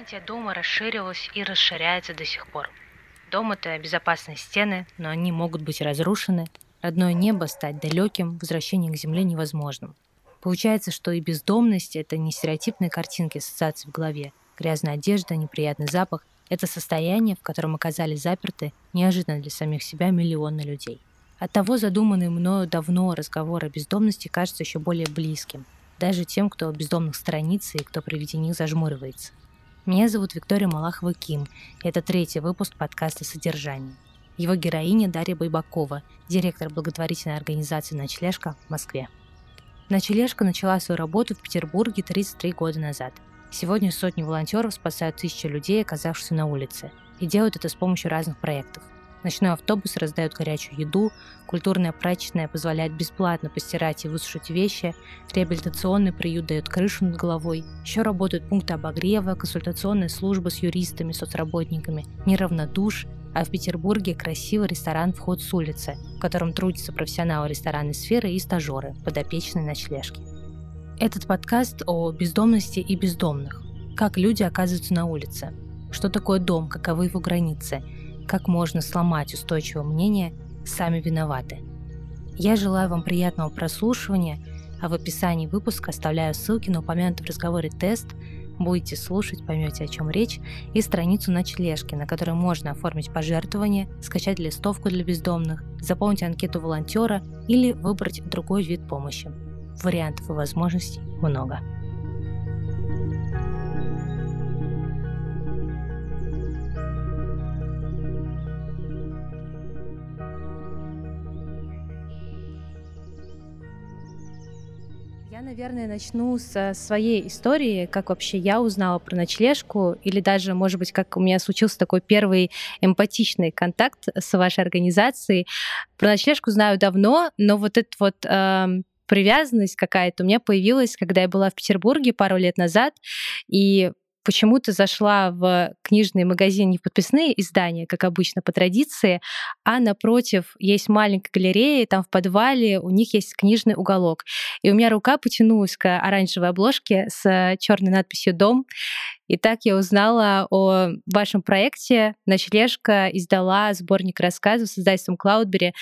Понятие дома расширилось и расширяется до сих пор. Дом — это безопасные стены, но они могут быть разрушены. Родное небо стать далеким, возвращение к земле невозможным. Получается, что и бездомность — это не стереотипные картинки ассоциации в голове. Грязная одежда, неприятный запах — это состояние, в котором оказались заперты неожиданно для самих себя миллионы людей. Оттого задуманный мною давно разговор о бездомности кажется еще более близким, даже тем, кто бездомных страниц и кто при виде них зажмуривается. Меня зовут Виктория Малахова-Ким, и это третий выпуск подкаста «Содержание». Его героиня Дарья Байбакова, директор благотворительной организации «Ночлежка» в Москве. «Ночлежка» начала свою работу в Петербурге 33 года назад. Сегодня сотни волонтеров спасают тысячи людей, оказавшихся на улице, и делают это с помощью разных проектов – Ночной автобус раздает горячую еду, культурная прачечная позволяет бесплатно постирать и высушить вещи, реабилитационный приют дает крышу над головой, еще работают пункты обогрева, консультационная служба с юристами, соцработниками, неравнодуш, а в Петербурге красивый ресторан «Вход с улицы», в котором трудятся профессионалы ресторанной сферы и стажеры, подопечные ночлежки. Этот подкаст о бездомности и бездомных. Как люди оказываются на улице. Что такое дом, каковы его границы – как можно сломать устойчивое мнение «сами виноваты». Я желаю вам приятного прослушивания, а в описании выпуска оставляю ссылки на упомянутый в разговоре тест, будете слушать, поймете, о чем речь, и страницу ночлежки, на которой можно оформить пожертвование, скачать листовку для бездомных, заполнить анкету волонтера или выбрать другой вид помощи. Вариантов и возможностей много. Наверное, начну со своей истории, как вообще я узнала про ночлежку, или даже, может быть, как у меня случился такой первый эмпатичный контакт с вашей организацией. Про ночлежку знаю давно, но вот этот вот э, привязанность какая-то у меня появилась, когда я была в Петербурге пару лет назад, и почему-то зашла в книжный магазин не в подписные издания, как обычно по традиции, а напротив есть маленькая галерея, там в подвале у них есть книжный уголок. И у меня рука потянулась к оранжевой обложке с черной надписью «Дом». И так я узнала о вашем проекте. Ночлежка издала сборник рассказов с издательством Клаудбери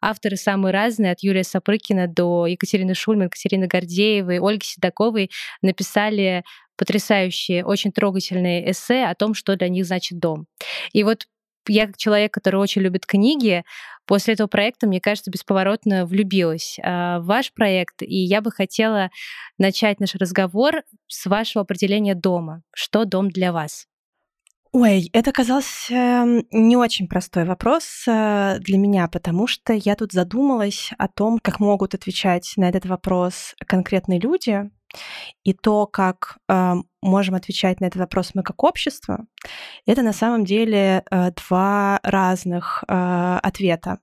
Авторы самые разные, от Юрия Сапрыкина до Екатерины Шульман, Екатерины Гордеевой, Ольги Седоковой написали потрясающие, очень трогательные эссе о том, что для них значит дом. И вот я как человек, который очень любит книги, после этого проекта, мне кажется, бесповоротно влюбилась а, в ваш проект, и я бы хотела начать наш разговор с вашего определения дома. Что дом для вас? Ой, это оказался не очень простой вопрос э, для меня, потому что я тут задумалась о том, как могут отвечать на этот вопрос конкретные люди, и то, как э, можем отвечать на этот вопрос мы как общество, это на самом деле э, два разных э, ответа.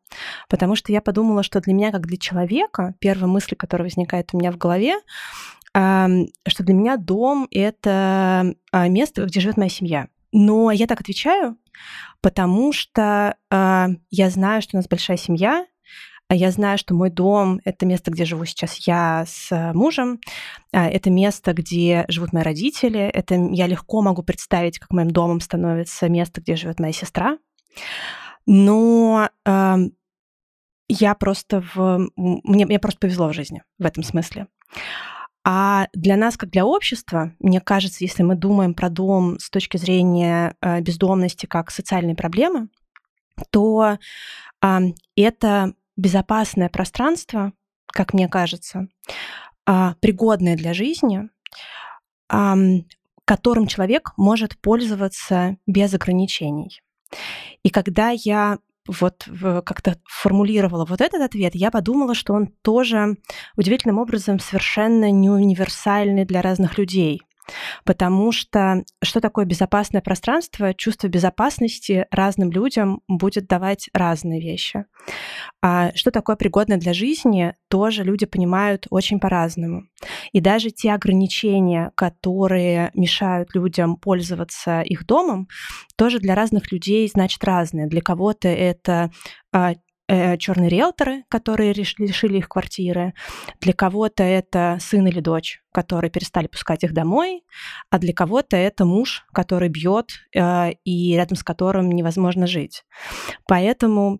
Потому что я подумала, что для меня, как для человека, первая мысль, которая возникает у меня в голове, э, что для меня дом — это место, где живет моя семья. Но я так отвечаю, потому что э, я знаю, что у нас большая семья, я знаю, что мой дом — это место, где живу сейчас я с мужем, а, это место, где живут мои родители, это я легко могу представить, как моим домом становится место, где живет моя сестра. Но э, я просто в... Мне, мне просто повезло в жизни в этом смысле. А для нас, как для общества, мне кажется, если мы думаем про дом с точки зрения э, бездомности как социальной проблемы, то э, это безопасное пространство, как мне кажется, э, пригодное для жизни, которым человек может пользоваться без ограничений. И когда я вот как-то формулировала вот этот ответ, я подумала, что он тоже удивительным образом совершенно не универсальный для разных людей. Потому что что такое безопасное пространство? Чувство безопасности разным людям будет давать разные вещи. А что такое пригодно для жизни, тоже люди понимают очень по-разному. И даже те ограничения, которые мешают людям пользоваться их домом, тоже для разных людей значит разные. Для кого-то это а, э, черные риэлторы, которые лишили их квартиры, для кого-то это сын или дочь, которые перестали пускать их домой, а для кого-то это муж, который бьет э, и рядом с которым невозможно жить. Поэтому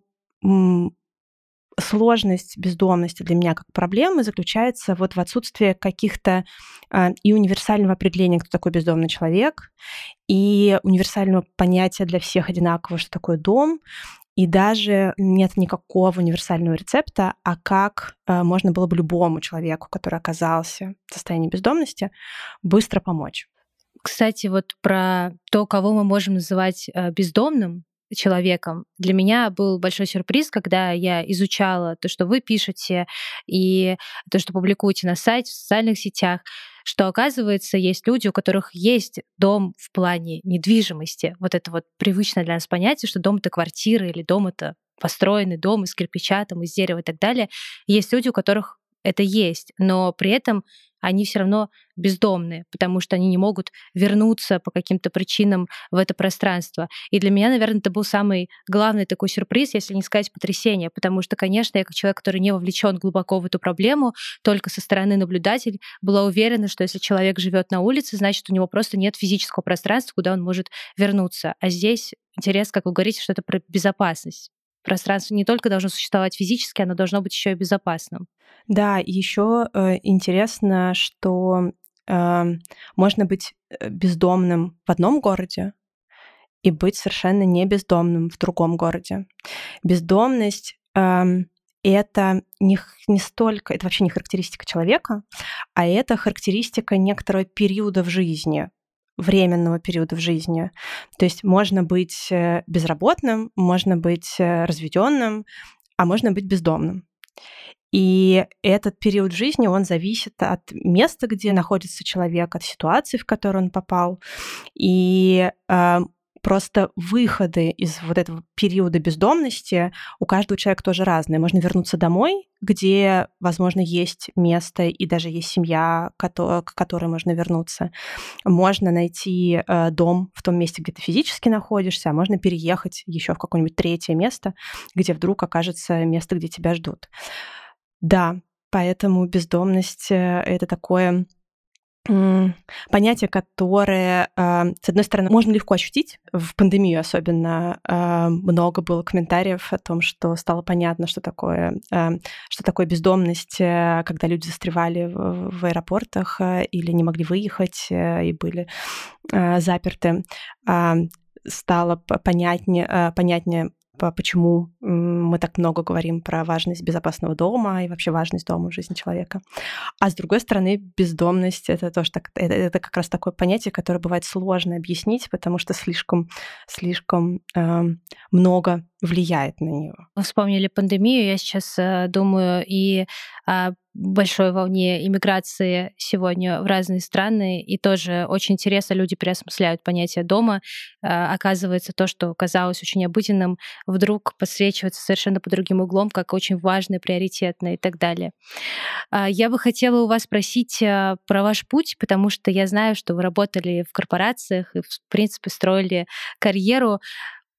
сложность бездомности для меня как проблемы заключается вот в отсутствии каких-то э, и универсального определения, кто такой бездомный человек, и универсального понятия для всех одинакового, что такое дом, и даже нет никакого универсального рецепта, а как э, можно было бы любому человеку, который оказался в состоянии бездомности, быстро помочь. Кстати, вот про то, кого мы можем называть э, бездомным человеком, для меня был большой сюрприз, когда я изучала то, что вы пишете, и то, что публикуете на сайте, в социальных сетях что оказывается есть люди, у которых есть дом в плане недвижимости. Вот это вот привычное для нас понятие, что дом это квартира или дом это построенный дом из кирпича, там, из дерева и так далее. Есть люди, у которых это есть, но при этом они все равно бездомные, потому что они не могут вернуться по каким-то причинам в это пространство. И для меня, наверное, это был самый главный такой сюрприз, если не сказать потрясение, потому что, конечно, я как человек, который не вовлечен глубоко в эту проблему, только со стороны наблюдатель была уверена, что если человек живет на улице, значит, у него просто нет физического пространства, куда он может вернуться. А здесь интерес, как вы говорите, что это про безопасность пространство не только должно существовать физически, оно должно быть еще и безопасным. Да, еще э, интересно, что э, можно быть э, бездомным в одном городе и быть совершенно не бездомным в другом городе. Бездомность э, это не, не столько, это вообще не характеристика человека, а это характеристика некоторого периода в жизни временного периода в жизни. То есть можно быть э, безработным, можно быть э, разведенным, а можно быть бездомным. И этот период жизни, он зависит от места, где находится человек, от ситуации, в которую он попал. И э, Просто выходы из вот этого периода бездомности у каждого человека тоже разные. Можно вернуться домой, где, возможно, есть место и даже есть семья, к которой можно вернуться. Можно найти э, дом в том месте, где ты физически находишься, а можно переехать еще в какое-нибудь третье место, где вдруг окажется место, где тебя ждут. Да, поэтому бездомность э, — это такое понятие, которое, а, с одной стороны, можно легко ощутить, в пандемию особенно а, много было комментариев о том, что стало понятно, что такое, а, что такое бездомность, э, когда люди застревали в аэропортах э, или не могли выехать э, и были заперты. Стало понятнее, понятнее почему мы так много говорим про важность безопасного дома и вообще важность дома в жизни человека. А с другой стороны, бездомность это тоже так, это, это как раз такое понятие, которое бывает сложно объяснить, потому что слишком, слишком э, много влияет на нее. Вспомнили пандемию, я сейчас э, думаю и о большой волне иммиграции сегодня в разные страны, и тоже очень интересно люди переосмысляют понятие дома. Э, оказывается, то, что казалось очень обыденным, вдруг подсвечивается совершенно по другим углом, как очень важное, приоритетное и так далее. Э, я бы хотела у вас спросить э, про ваш путь, потому что я знаю, что вы работали в корпорациях и, в принципе, строили карьеру.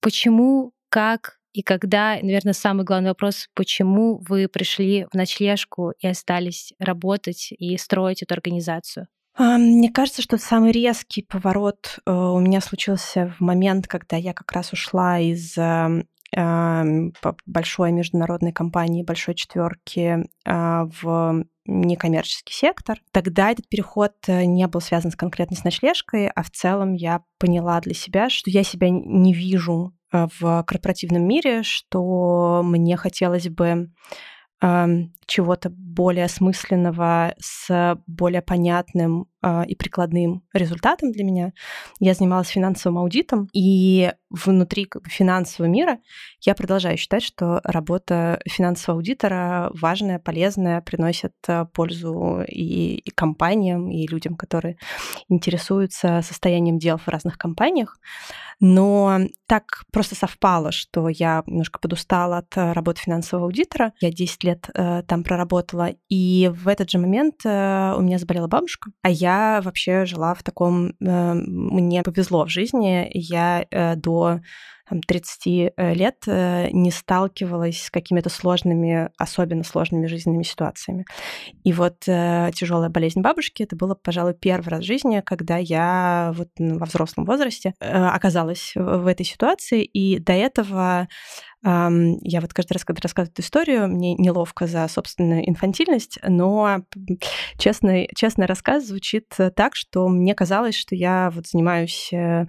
Почему как и когда, наверное, самый главный вопрос, почему вы пришли в ночлежку и остались работать и строить эту организацию? А, мне кажется, что самый резкий поворот э, у меня случился в момент, когда я как раз ушла из эм, эм, большой международной компании, большой четверки а, в некоммерческий сектор. Тогда этот переход э, не был связан с конкретной с ночлежкой, а в целом я поняла для себя, что я себя не вижу э, в корпоративном мире, что мне хотелось бы чего-то более осмысленного с более понятным э, и прикладным результатом для меня. Я занималась финансовым аудитом, и внутри как бы, финансового мира я продолжаю считать, что работа финансового аудитора важная, полезная, приносит э, пользу и, и компаниям, и людям, которые интересуются состоянием дел в разных компаниях. Но так просто совпало, что я немножко подустала от э, работы финансового аудитора. Я 10 лет э, там проработала, и в этот же момент э, у меня заболела бабушка, а я вообще жила в таком... Э, мне повезло в жизни. Я э, до там, 30 э, лет не сталкивалась с какими-то сложными, особенно сложными жизненными ситуациями. И вот тяжелая болезнь бабушки это было, пожалуй, первый раз в жизни, когда я вот во взрослом возрасте оказалась в этой ситуации, и до этого я вот каждый раз, когда рассказываю эту историю, мне неловко за собственную инфантильность, но честный, честный рассказ звучит так, что мне казалось, что я вот занимаюсь э,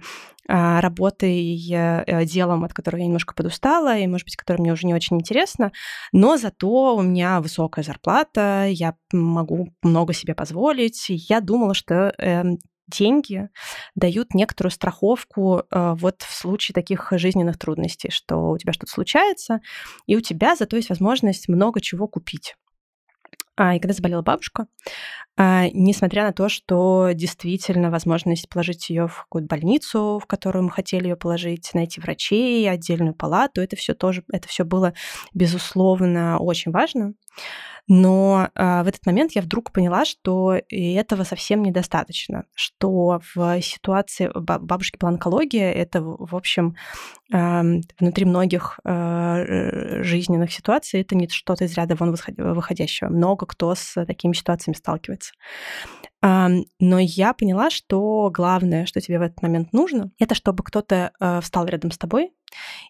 а, работой, э, делом, от которого я немножко подустала, и, может быть, которое мне уже не очень интересно, но зато у меня высокая зарплата, я могу много себе позволить. Я думала, что эм, деньги дают некоторую страховку э, вот в случае таких жизненных трудностей, что у тебя что-то случается, и у тебя зато есть возможность много чего купить. А, и когда заболела бабушка, а, несмотря на то, что действительно возможность положить ее в какую-то больницу, в которую мы хотели ее положить, найти врачей, отдельную палату, это все тоже, это все было безусловно очень важно. Но э, в этот момент я вдруг поняла, что этого совсем недостаточно, что в ситуации бабушки была онкология, это, в общем, внутри многих э, жизненных ситуаций это не что-то из ряда вон выходящего. Много кто с такими ситуациями сталкивается. Но я поняла, что главное, что тебе в этот момент нужно, это чтобы кто-то э, встал рядом с тобой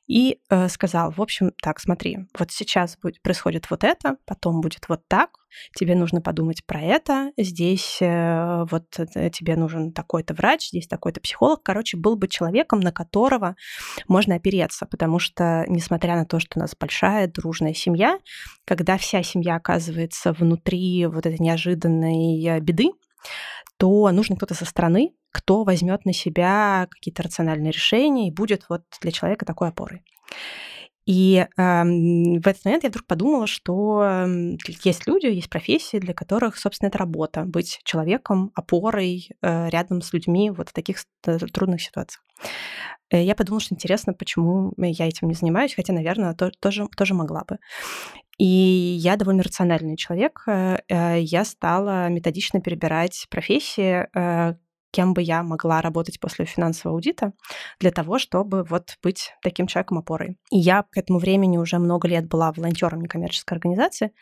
и э, сказал, в общем, так, смотри, вот сейчас будет, происходит вот это, потом будет вот так, тебе нужно подумать про это, здесь э, вот тебе нужен такой-то врач, здесь такой-то психолог. Короче, был бы человеком, на которого можно опереться, потому что, несмотря на то, что у нас большая дружная семья, когда вся семья оказывается внутри вот этой неожиданной беды, то нужно кто-то со стороны, кто возьмет на себя какие-то рациональные решения и будет вот для человека такой опорой. И э, в этот момент я вдруг подумала, что есть люди, есть профессии, для которых, собственно, это работа быть человеком, опорой э, рядом с людьми вот в таких э, трудных ситуациях. Э, я подумала, что интересно, почему я этим не занимаюсь, хотя, наверное, то, тоже, тоже могла бы. И я довольно рациональный человек. Э, я стала методично перебирать профессии, кем бы я могла работать после финансового аудита для того, чтобы вот быть таким человеком опорой. И я к этому времени уже много лет была волонтером некоммерческой организации,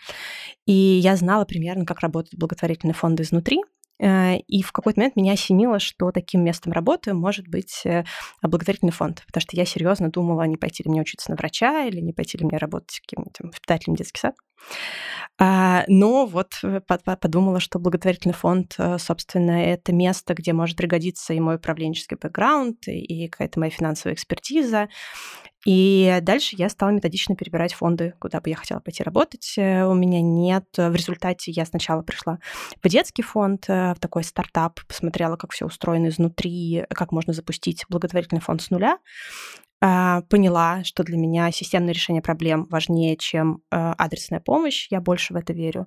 и я знала примерно, как работают благотворительные фонды изнутри, Э, и в какой-то момент меня осенило, что таким местом работы может быть э, благотворительный фонд, потому что я серьезно думала, не пойти ли мне учиться на врача или не пойти ли мне работать каким-нибудь воспитателем детский сад. А, но вот э, подумала, что благотворительный фонд, собственно, это место, где может пригодиться и мой управленческий бэкграунд, и какая-то моя финансовая экспертиза, и дальше я стала методично перебирать фонды, куда бы я хотела пойти работать. Э, у меня нет... В результате я сначала пришла в детский фонд, э, в такой стартап, посмотрела, как все устроено изнутри, как можно запустить благотворительный фонд с нуля поняла, что для меня системное решение проблем важнее, чем э, адресная помощь. Я больше в это верю.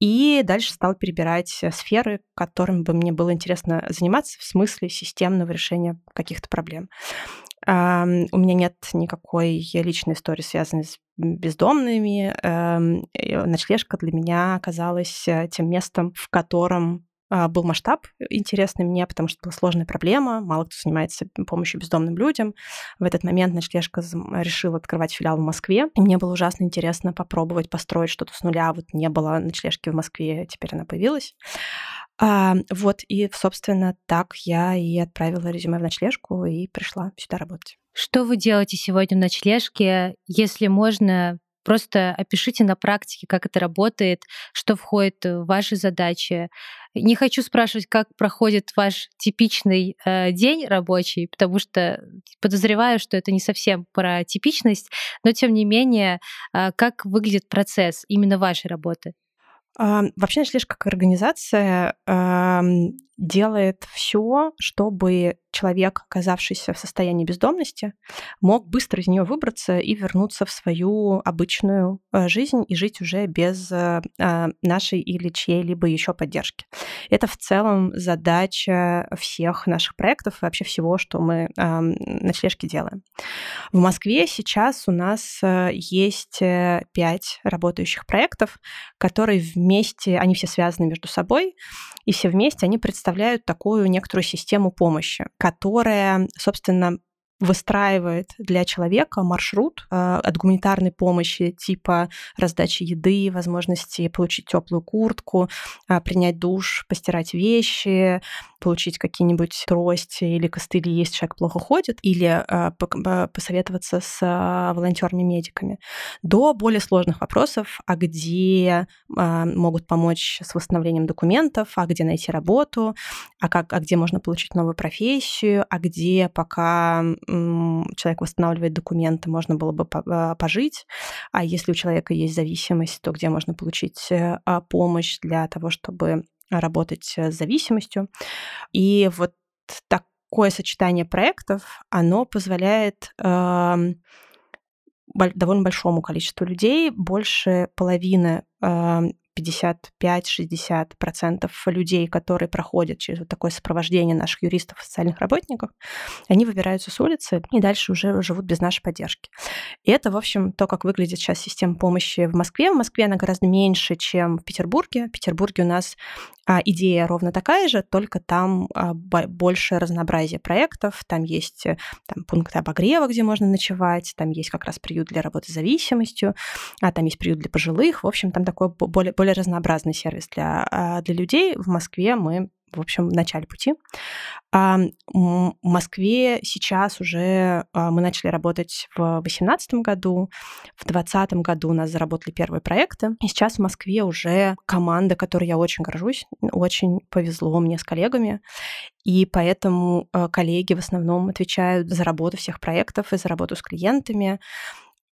И дальше стала перебирать сферы, которыми бы мне было интересно заниматься в смысле системного решения каких-то проблем. У меня нет никакой личной истории, связанной с бездомными. Ночлежка для меня оказалась э, тем местом, в котором а, был масштаб интересный мне, потому что была сложная проблема, мало кто занимается помощью бездомным людям. В этот момент ночлежка решила открывать филиал в Москве, и мне было ужасно интересно попробовать построить что-то с нуля. Вот не было ночлежки в Москве, теперь она появилась. А, вот, и, собственно, так я и отправила резюме в ночлежку и пришла сюда работать. Что вы делаете сегодня в ночлежке? Если можно, Просто опишите на практике, как это работает, что входит в ваши задачи. Не хочу спрашивать, как проходит ваш типичный э, день рабочий, потому что подозреваю, что это не совсем про типичность, но тем не менее, э, как выглядит процесс именно вашей работы? Вообще, Нашлиш как организация делает все, чтобы человек, оказавшийся в состоянии бездомности, мог быстро из нее выбраться и вернуться в свою обычную э, жизнь и жить уже без э, а, нашей или чьей-либо еще поддержки. Это в целом задача всех наших проектов и вообще всего, что мы на члешке делаем. В Москве сейчас у нас э, есть пять работающих проектов, которые вместе, они все связаны между собой, и все вместе они представляют такую некоторую систему помощи, которая, собственно, выстраивает для человека маршрут э, от гуманитарной помощи типа раздачи еды, возможности получить теплую куртку, э, принять душ, постирать вещи, получить какие-нибудь трости или костыли, если человек плохо ходит, или э, посоветоваться с волонтерами-медиками, до более сложных вопросов, а где могут помочь с восстановлением документов, а где найти работу, а, как, а где можно получить новую профессию, а где пока человек восстанавливает документы, можно было бы пожить, а если у человека есть зависимость, то где можно получить а, помощь для того, чтобы работать с зависимостью. И вот такое сочетание проектов, оно позволяет э, довольно большому количеству людей, больше половины э, 55-60% людей, которые проходят через вот такое сопровождение наших юристов и социальных работников, они выбираются с улицы и дальше уже живут без нашей поддержки. И это, в общем, то, как выглядит сейчас система помощи в Москве. В Москве она гораздо меньше, чем в Петербурге. В Петербурге у нас а, идея ровно такая же, только там а, больше разнообразия проектов, там есть э, там, пункты обогрева, где можно ночевать, там есть как раз приют для работы с зависимостью, а там есть приют для пожилых. В общем, там такой более, более разнообразный сервис для, а, для людей. В Москве мы в общем, в начале пути. А в Москве сейчас уже а, мы начали работать в 2018 году, в 2020 году у нас заработали первые проекты, и сейчас в Москве уже команда, которой я очень горжусь, очень повезло мне с коллегами, и поэтому коллеги в основном отвечают за работу всех проектов и за работу с клиентами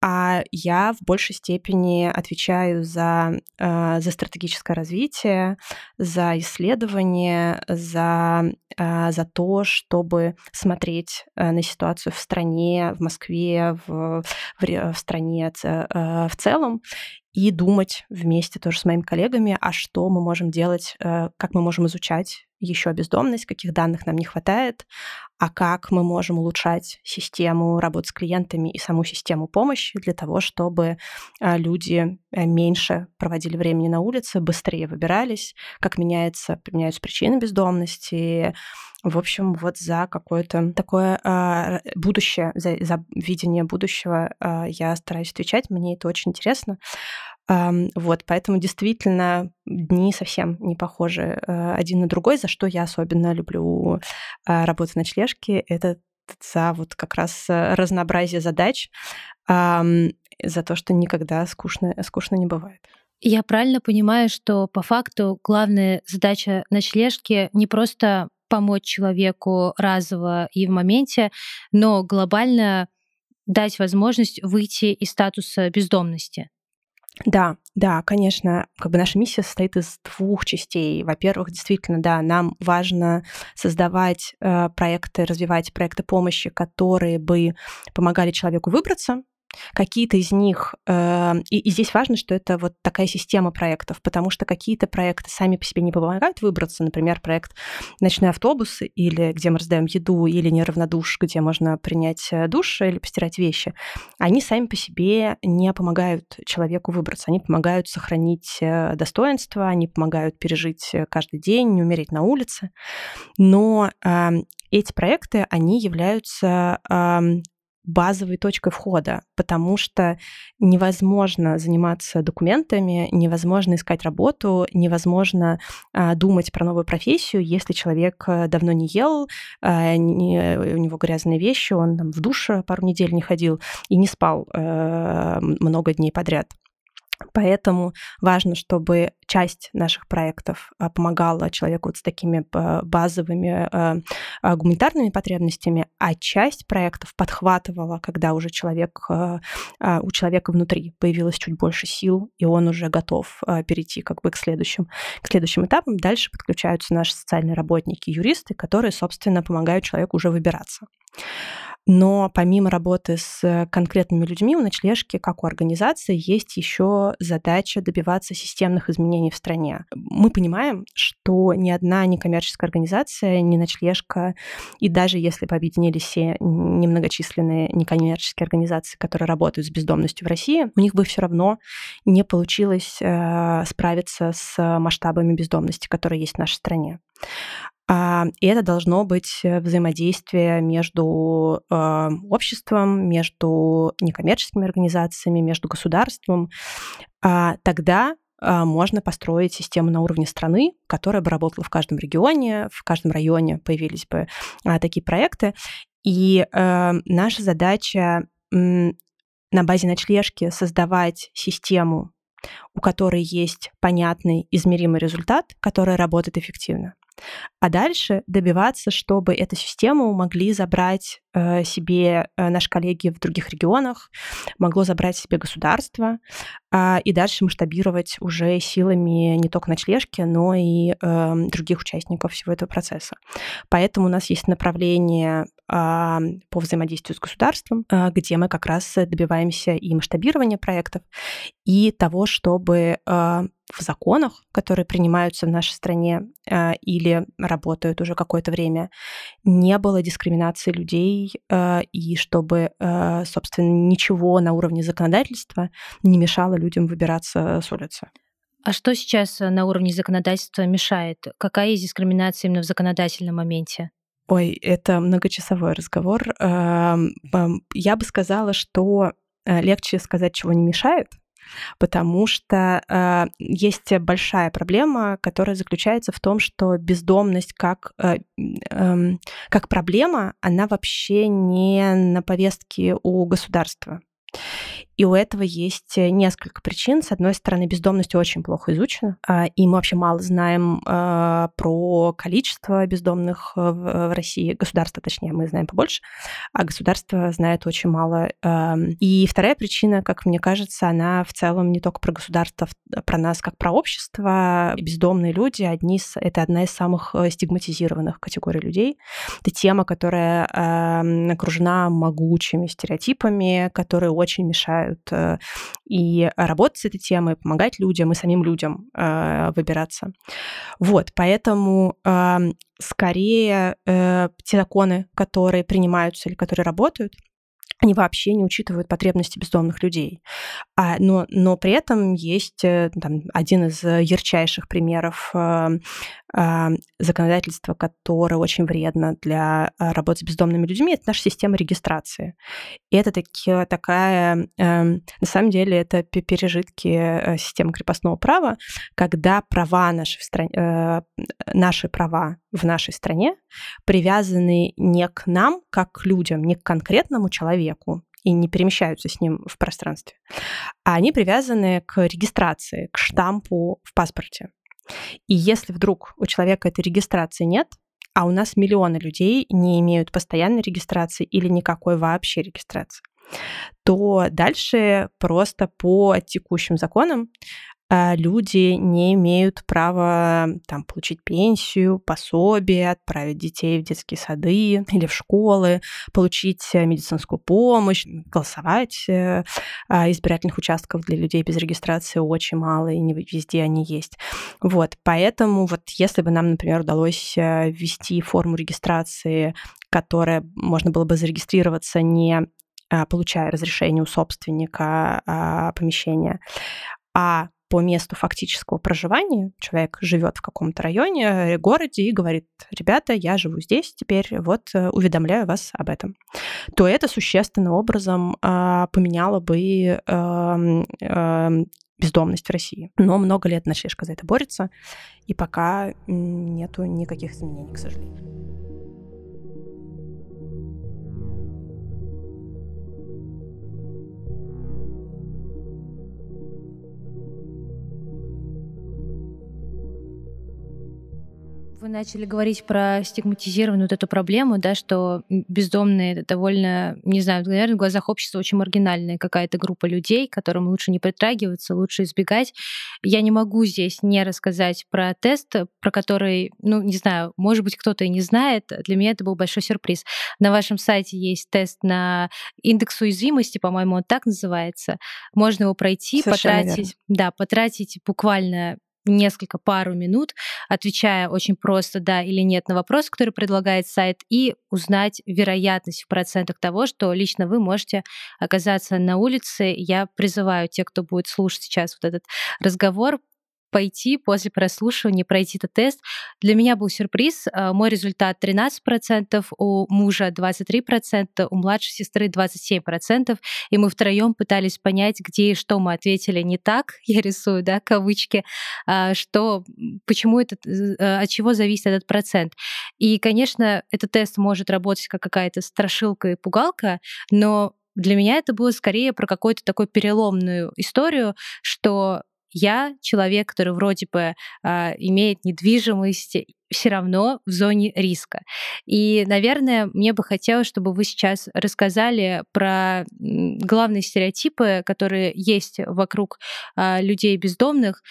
а я в большей степени отвечаю за, э, за стратегическое развитие, за исследование, за, э, за то, чтобы смотреть э, на ситуацию в стране, в Москве, в, в, в стране в целом и думать вместе тоже с моими коллегами, а что мы можем делать, как мы можем изучать еще бездомность, каких данных нам не хватает, а как мы можем улучшать систему работы с клиентами и саму систему помощи для того, чтобы а, люди э, меньше проводили времени на улице, быстрее выбирались, как меняется, меняются причины бездомности. В общем, вот за какое-то такое э, будущее, за, за видение будущего э, я стараюсь отвечать. Мне это очень интересно. Вот, поэтому действительно дни совсем не похожи э, один на другой, за что я особенно люблю э, работу на ночлежке. Это за вот как раз э, разнообразие задач, за то, что никогда скучно, скучно не бывает. Я правильно понимаю, что по факту главная задача ночлежки не просто помочь человеку разово и в моменте, но глобально дать возможность выйти из статуса бездомности. Да, да, конечно, как бы наша миссия состоит из двух частей. Во-первых, действительно, да, нам важно создавать э, проекты, развивать проекты помощи, которые бы помогали человеку выбраться Какие-то из них, э, и, и здесь важно, что это вот такая система проектов, потому что какие-то проекты сами по себе не помогают выбраться, например, проект «Ночной автобус», или где мы раздаем еду, или «Неравнодуш», где можно принять э, душ или постирать вещи, они сами по себе не помогают человеку выбраться, они помогают сохранить э, достоинство, они помогают пережить каждый день, не умереть на улице, но э, эти проекты, они являются базовой точкой входа, потому что невозможно заниматься документами, невозможно искать работу, невозможно а, думать про новую профессию, если человек э, давно не ел, а, не, у него грязные вещи, он там, в душ пару недель не ходил и не спал а, много дней подряд. Поэтому важно, чтобы часть наших проектов а, помогала человеку вот с такими а, базовыми а, гуманитарными потребностями, а часть проектов подхватывала, когда уже человек, у человека внутри появилось чуть больше сил, и он уже готов перейти как бы к следующим, к следующим этапам. Дальше подключаются наши социальные работники, юристы, которые, собственно, помогают человеку уже выбираться. Но помимо работы с конкретными людьми у ночлежки, как у организации, есть еще задача добиваться системных изменений в стране. Мы понимаем, что ни одна некоммерческая организация, ни ночлежка, и даже если бы объединились все немногочисленные некоммерческие организации, которые работают с бездомностью в России, у них бы все равно не получилось э, справиться с масштабами бездомности, которые есть в нашей стране. А, и это должно быть взаимодействие между э, обществом, между некоммерческими организациями, между государством. А, тогда а, можно построить систему на уровне страны, которая бы работала в каждом регионе, в каждом районе появились бы такие проекты. И э, наша задача на базе ночлежки создавать систему, у которой есть понятный, измеримый результат, который работает эффективно. А дальше добиваться, чтобы эту систему могли забрать себе э, наши коллеги в других регионах, могло забрать себе государство, э, и дальше масштабировать уже силами не только ночлежки, но и э, других участников всего этого процесса. Поэтому у нас есть направление э, по взаимодействию с государством, э, где мы как раз добиваемся и масштабирования проектов, и того, чтобы э, в законах, которые принимаются в нашей стране э, или работают уже какое-то время, не было дискриминации людей, э, и чтобы, э, собственно, ничего на уровне законодательства не мешало людям выбираться с улицы. А что сейчас на уровне законодательства мешает? Какая есть дискриминация именно в законодательном моменте? Ой, это многочасовой разговор. Эм, я бы сказала, что легче сказать, чего не мешает, потому что э, есть большая проблема, которая заключается в том, что бездомность как, э, э, как проблема, она вообще не на повестке у государства. И у этого есть э, несколько причин. С одной стороны, бездомность очень плохо изучена, а, и мы вообще мало знаем а, про количество бездомных э, в России. Государство, точнее, мы знаем побольше, а государство знает очень мало. И вторая причина, как мне кажется, она в целом не только про государство, а про нас как про общество. Бездомные люди одни из, это одна из самых э, стигматизированных категорий людей. Это тема, которая окружена могучими стереотипами, которые очень мешают помогают э, и работать с этой темой, помогать людям и самим людям э, выбираться. Вот, поэтому скорее э, те законы, которые принимаются или которые работают, они вообще не учитывают потребности бездомных людей. А, но, но при этом есть там, один из ярчайших примеров э, законодательства, которое очень вредно для э, работы с бездомными людьми, это наша система регистрации. И это таки, такая, э, на самом деле, это пережитки э, системы крепостного права, когда права наши, в стране, э, наши права в нашей стране привязаны не к нам, как к людям, не к конкретному человеку, и не перемещаются с ним в пространстве, а они привязаны к регистрации, к штампу в паспорте. И если вдруг у человека этой регистрации нет, а у нас миллионы людей не имеют постоянной регистрации или никакой вообще регистрации, то дальше просто по текущим законам люди не имеют права там, получить пенсию, пособие, отправить детей в детские сады или в школы, получить э, медицинскую помощь, голосовать. Э, а, избирательных участков для людей без регистрации очень мало, и не везде они есть. Вот, поэтому вот если бы нам, например, удалось э, ввести форму регистрации, которая можно было бы зарегистрироваться не а, получая разрешение у собственника помещения, а по месту фактического проживания, человек живет в каком-то районе, э, городе и говорит, ребята, я живу здесь теперь, вот э, уведомляю вас об этом, то это существенным образом э, поменяло бы э, э, бездомность в России. Но много лет ночлежка за это борется, и пока нету никаких изменений, к сожалению. Начали говорить про стигматизированную вот эту проблему, да, что бездомные довольно, не знаю, наверное, в глазах общества очень маргинальная какая-то группа людей, которым лучше не притрагиваться, лучше избегать. Я не могу здесь не рассказать про тест, про который, ну, не знаю, может быть, кто-то и не знает. Для меня это был большой сюрприз. На вашем сайте есть тест на индекс уязвимости, по-моему, он так называется. Можно его пройти, Совершенно потратить, верно. да, потратить буквально несколько, пару минут, отвечая очень просто да или нет на вопрос, который предлагает сайт, и узнать вероятность в процентах того, что лично вы можете оказаться на улице. Я призываю тех, кто будет слушать сейчас вот этот разговор, пойти после прослушивания, пройти этот тест. Для меня был сюрприз. Э, мой результат 13%, у мужа 23%, у младшей сестры 27%. И мы втроем пытались понять, где и что мы ответили не так. Я рисую, да, кавычки, а, что, почему это, от чего зависит этот процент. И, конечно, этот тест может работать как какая-то страшилка и пугалка, но для меня это было скорее про какую-то такую переломную историю, что я человек, который вроде бы э, имеет недвижимость, все равно в зоне риска. И, наверное, мне бы хотелось, чтобы вы сейчас рассказали про главные стереотипы, которые есть вокруг э, людей бездомных.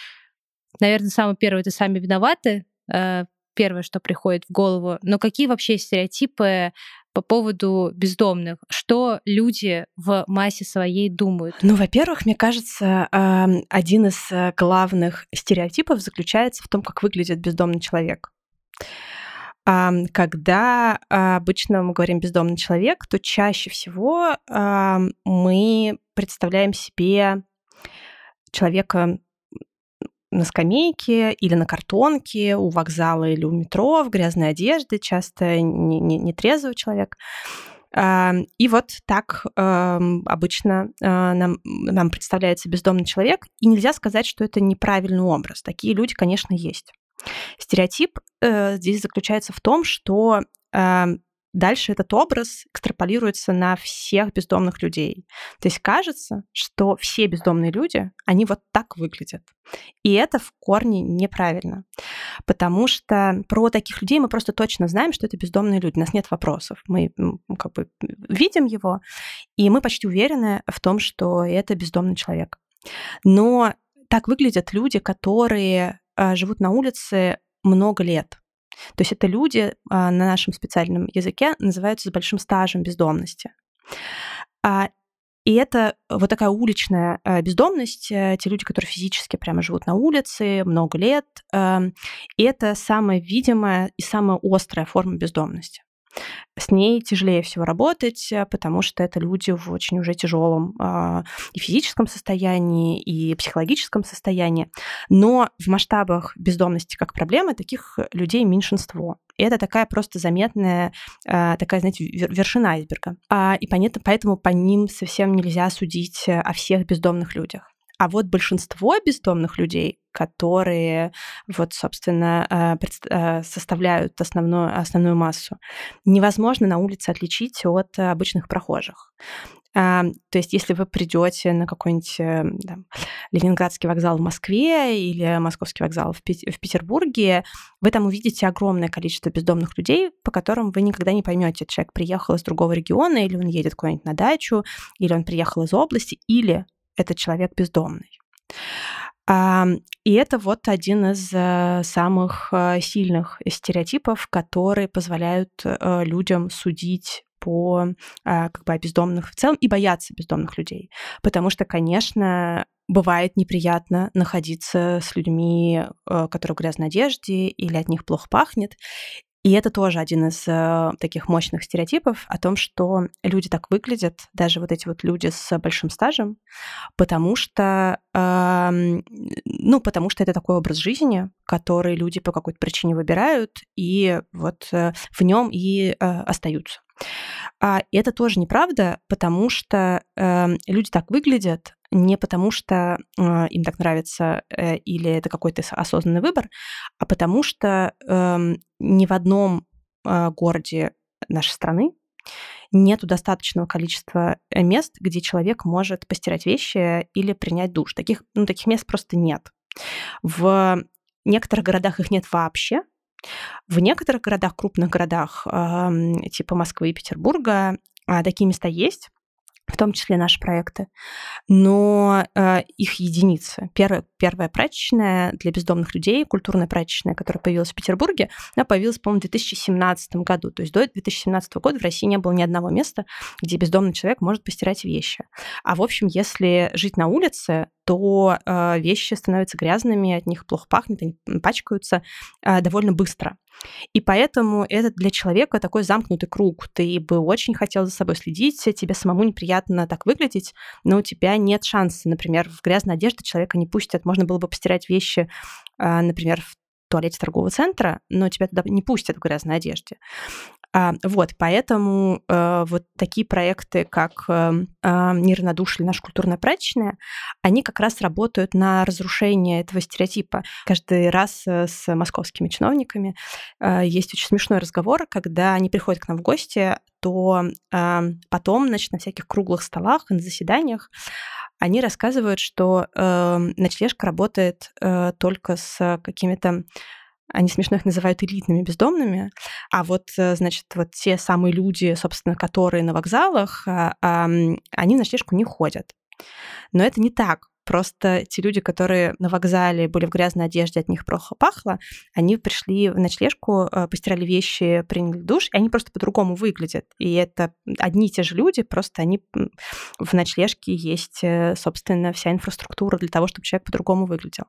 Наверное, самое первое это сами виноваты. Э, первое, что приходит в голову. Но какие вообще стереотипы по поводу бездомных. Что люди в массе своей думают? Ну, во-первых, мне кажется, один из э, главных стереотипов заключается в том, как выглядит бездомный человек. Когда обычно мы говорим бездомный человек, то чаще всего мы представляем себе человека на скамейке или на картонке у вокзала или у метро в грязной одежде, часто не, не, не трезвый человек. И вот так обычно а, нам, нам представляется бездомный человек, и нельзя сказать, что это неправильный образ. Такие люди, конечно, есть. Стереотип э, здесь заключается в том, что дальше этот образ экстраполируется на всех бездомных людей. То есть кажется, что все бездомные люди, они вот так выглядят. И это в корне неправильно. Потому что про таких людей мы просто точно знаем, что это бездомные люди. У нас нет вопросов. Мы как бы видим его, и мы почти уверены в том, что это бездомный человек. Но так выглядят люди, которые а, живут на улице много лет. То есть это люди а, на нашем специальном языке называются с большим стажем бездомности. А, и это вот такая уличная а, бездомность, э, те люди, которые физически прямо живут на улице много лет, и это самая видимая и самая острая форма бездомности с ней тяжелее всего работать, э, потому что это люди в очень уже тяжелом э, и физическом состоянии, и психологическом состоянии. Но в масштабах бездомности как проблемы таких людей меньшинство. И это такая просто заметная, э, такая, знаете, вершина айсберга. А, и поэтому по ним совсем нельзя судить о всех бездомных людях. А вот большинство бездомных людей, которые вот, собственно, э, э, составляют основную, основную массу, невозможно на улице отличить от обычных прохожих. А, то есть, если вы придете на какой-нибудь да, э, Ленинградский вокзал в Москве или Московский вокзал в, Пет- Петербурге, вы там увидите огромное количество бездомных людей, по которым вы никогда не поймете, человек приехал из другого региона, или он едет куда-нибудь на дачу, или он приехал из области, или это человек бездомный. И это вот один из э, самых э, сильных стереотипов, которые позволяют э, людям судить по как бы, бездомных в целом и бояться бездомных людей. Потому что, конечно, бывает неприятно находиться с людьми, которые грязной одежде или от них плохо пахнет. И это тоже один из э, таких мощных стереотипов о том, что люди так выглядят, даже вот эти вот люди с большим стажем, потому что, э, ну, потому что это такой образ жизни, который люди по какой-то причине выбирают, и вот э, в нем и э, остаются. А это тоже неправда, потому что э, люди так выглядят не потому, что э, им так нравится э, или это какой-то осознанный выбор, а потому что э, ни в одном э, городе нашей страны нету достаточного количества э, мест, где человек может постирать вещи или принять душ. Таких, ну, таких мест просто нет. В некоторых городах их нет вообще, в некоторых городах, крупных городах, типа Москвы и Петербурга, а, такие места есть, в том числе наши проекты, но э, их единицы. Первая, первая прачечная для бездомных людей, культурная прачечная, которая появилась в Петербурге, она появилась, по-моему, в 2017 году. То есть до 2017 года в России не было ни одного места, где бездомный человек может постирать вещи. А в общем, если жить на улице, то э, вещи становятся грязными, от них плохо пахнет, они пачкаются э, довольно быстро. И поэтому это для человека такой замкнутый круг. Ты бы очень хотел за собой следить, тебе самому неприятно так выглядеть, но у тебя нет шанса. Например, в грязной одежде человека не пустят. Можно было бы постирать вещи, например, в туалете торгового центра, но тебя туда не пустят в грязной одежде. А, вот, поэтому э, вот такие проекты, как э, э, «Мир на душу» или «Наша культурная прачечная», они как раз работают на разрушение этого стереотипа. Каждый раз э, с московскими чиновниками э, есть очень смешной разговор, когда они приходят к нам в гости, то э, потом, значит, на всяких круглых столах на заседаниях они рассказывают, что э, ночлежка работает э, только с какими-то они смешно их называют элитными бездомными, а вот, э, значит, вот те самые люди, собственно, которые на вокзалах, а, они в ночлежку не ходят. Но это не так. Просто те люди, которые на вокзале были в грязной одежде, от них плохо пахло, они пришли в ночлежку, э, постирали вещи, приняли душ, и они просто по-другому выглядят. И это одни и те же люди, просто они в ночлежке есть, э, собственно, вся инфраструктура для того, чтобы человек по-другому выглядел.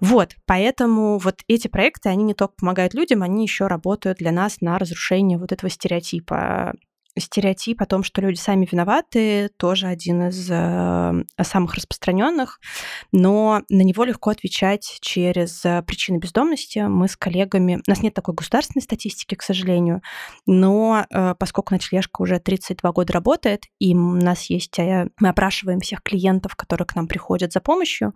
Вот, поэтому вот эти проекты, они не только помогают людям, они еще работают для нас на разрушение вот этого стереотипа стереотип о том, что люди сами виноваты, тоже один из э, самых распространенных, но на него легко отвечать через э, причины бездомности. Мы с коллегами, у нас нет такой государственной статистики, к сожалению, но э, поскольку ночлежка уже 32 года работает, и у нас есть, э, мы опрашиваем всех клиентов, которые к нам приходят за помощью,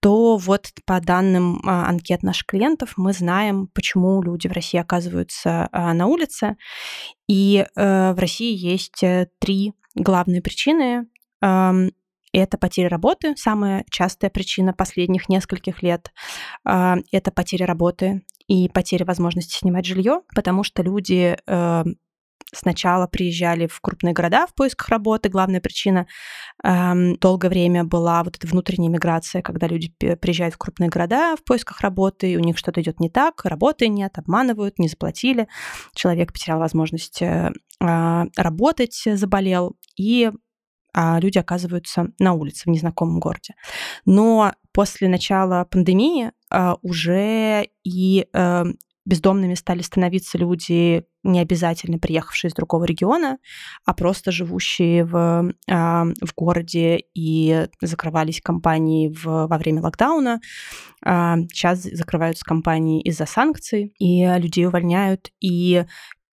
то вот по данным э, анкет наших клиентов мы знаем, почему люди в России оказываются э, на улице, и э, в России есть э, три главные причины. Э, это потеря работы, самая частая причина последних нескольких лет. Э, это потеря работы и потеря возможности снимать жилье, потому что люди э, сначала приезжали в крупные города в поисках работы. Главная причина эм, долгое время была вот эта внутренняя миграция, когда люди приезжают в крупные города в поисках работы, и у них что-то идет не так, работы нет, обманывают, не заплатили, человек потерял возможность э, а, работать, заболел, и а люди оказываются на улице в незнакомом городе. Но после начала пандемии а, уже и э, бездомными стали становиться люди, не обязательно приехавшие из другого региона, а просто живущие в, а, в городе и закрывались компании в, во время локдауна. Сейчас а, закрываются компании из-за санкций, и людей увольняют, и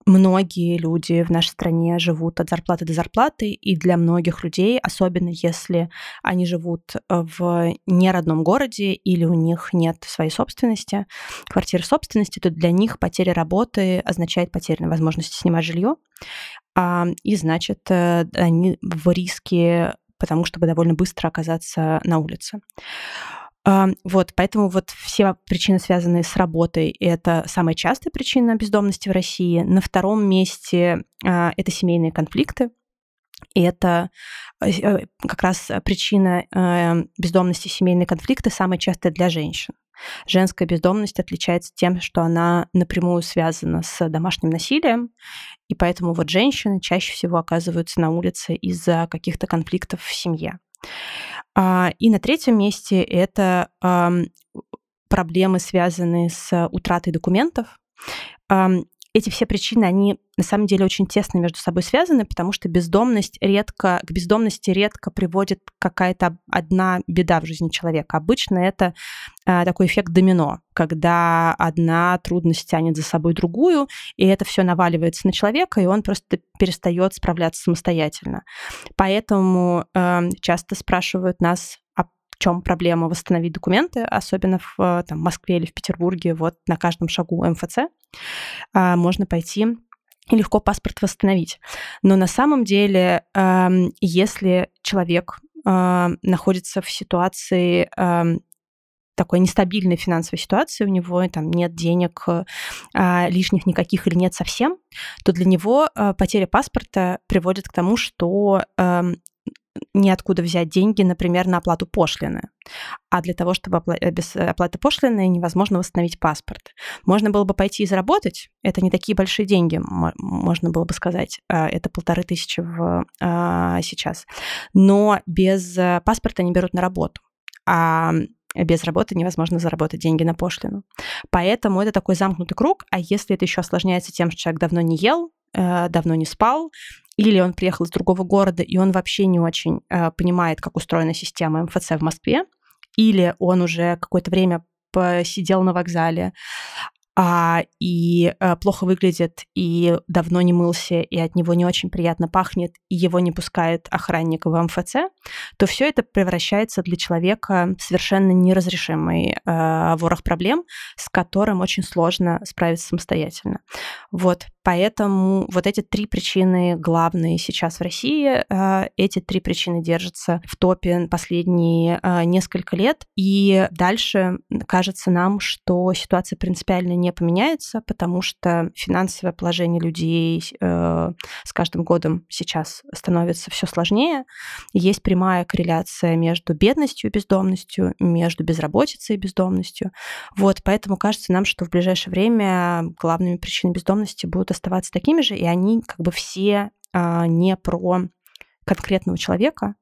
многие люди в нашей стране живут от зарплаты до зарплаты, и для многих людей, особенно если они живут э, в неродном городе или у них нет своей собственности, квартиры собственности, то для них потеря работы означает потерю возможности снимать жилье, а, и значит, э, они в риске потому чтобы довольно быстро оказаться на улице. Вот, поэтому вот все причины, связанные с работой, это самая частая причина бездомности в России. На втором месте а, это семейные конфликты. И это э, э, как раз причина э, бездомности семейные конфликты самая частая для женщин. Женская бездомность отличается тем, что она напрямую связана с домашним насилием, и поэтому вот женщины чаще всего оказываются на улице из-за каких-то конфликтов в семье. А, и на третьем месте это проблемы, связанные с утратой документов. Эти все причины, они на самом деле очень тесно между собой связаны, потому что бездомность редко, к бездомности редко приводит какая-то одна беда в жизни человека. Обычно это э, такой эффект домино, когда одна трудность тянет за собой другую, и это все наваливается на человека, и он просто перестает справляться самостоятельно. Поэтому э, часто спрашивают нас, а чем проблема восстановить документы, особенно в там, Москве или в Петербурге, вот на каждом шагу МФЦ, а, можно пойти и легко паспорт восстановить. Но на самом деле, если человек а, находится в ситуации такой нестабильной финансовой ситуации, у него там нет денег а, лишних никаких или нет совсем, то для него потеря паспорта приводит к тому, что неоткуда взять деньги, например, на оплату пошлины. А для того, чтобы опла- э, без оплаты пошлины невозможно восстановить паспорт. Можно было бы пойти и заработать. Это не такие большие деньги, можно было бы сказать. А, это полторы тысячи в, сейчас. Но без э, паспорта не берут на работу. а без работы невозможно заработать деньги на пошлину. Поэтому это такой замкнутый круг, а если это еще осложняется тем, что человек давно не ел, э, давно не спал, или он приехал из другого города, и он вообще не очень э, понимает, как устроена система МФЦ в Москве, или он уже какое-то время посидел на вокзале, а, и а, плохо выглядит, и давно не мылся, и от него не очень приятно пахнет, и его не пускает охранник в МФЦ, то все это превращается для человека в совершенно неразрешимый а, ворох проблем, с которым очень сложно справиться самостоятельно. Вот, поэтому вот эти три причины главные сейчас в России, а, эти три причины держатся в топе последние а, несколько лет, и дальше кажется нам, что ситуация принципиально не поменяется, потому что финансовое положение людей э, с каждым годом сейчас становится все сложнее. Есть прямая корреляция между бедностью и бездомностью, между безработицей и бездомностью. Вот, поэтому кажется нам, что в ближайшее время главными причинами бездомности будут оставаться такими же, и они как бы все э, не про конкретного человека,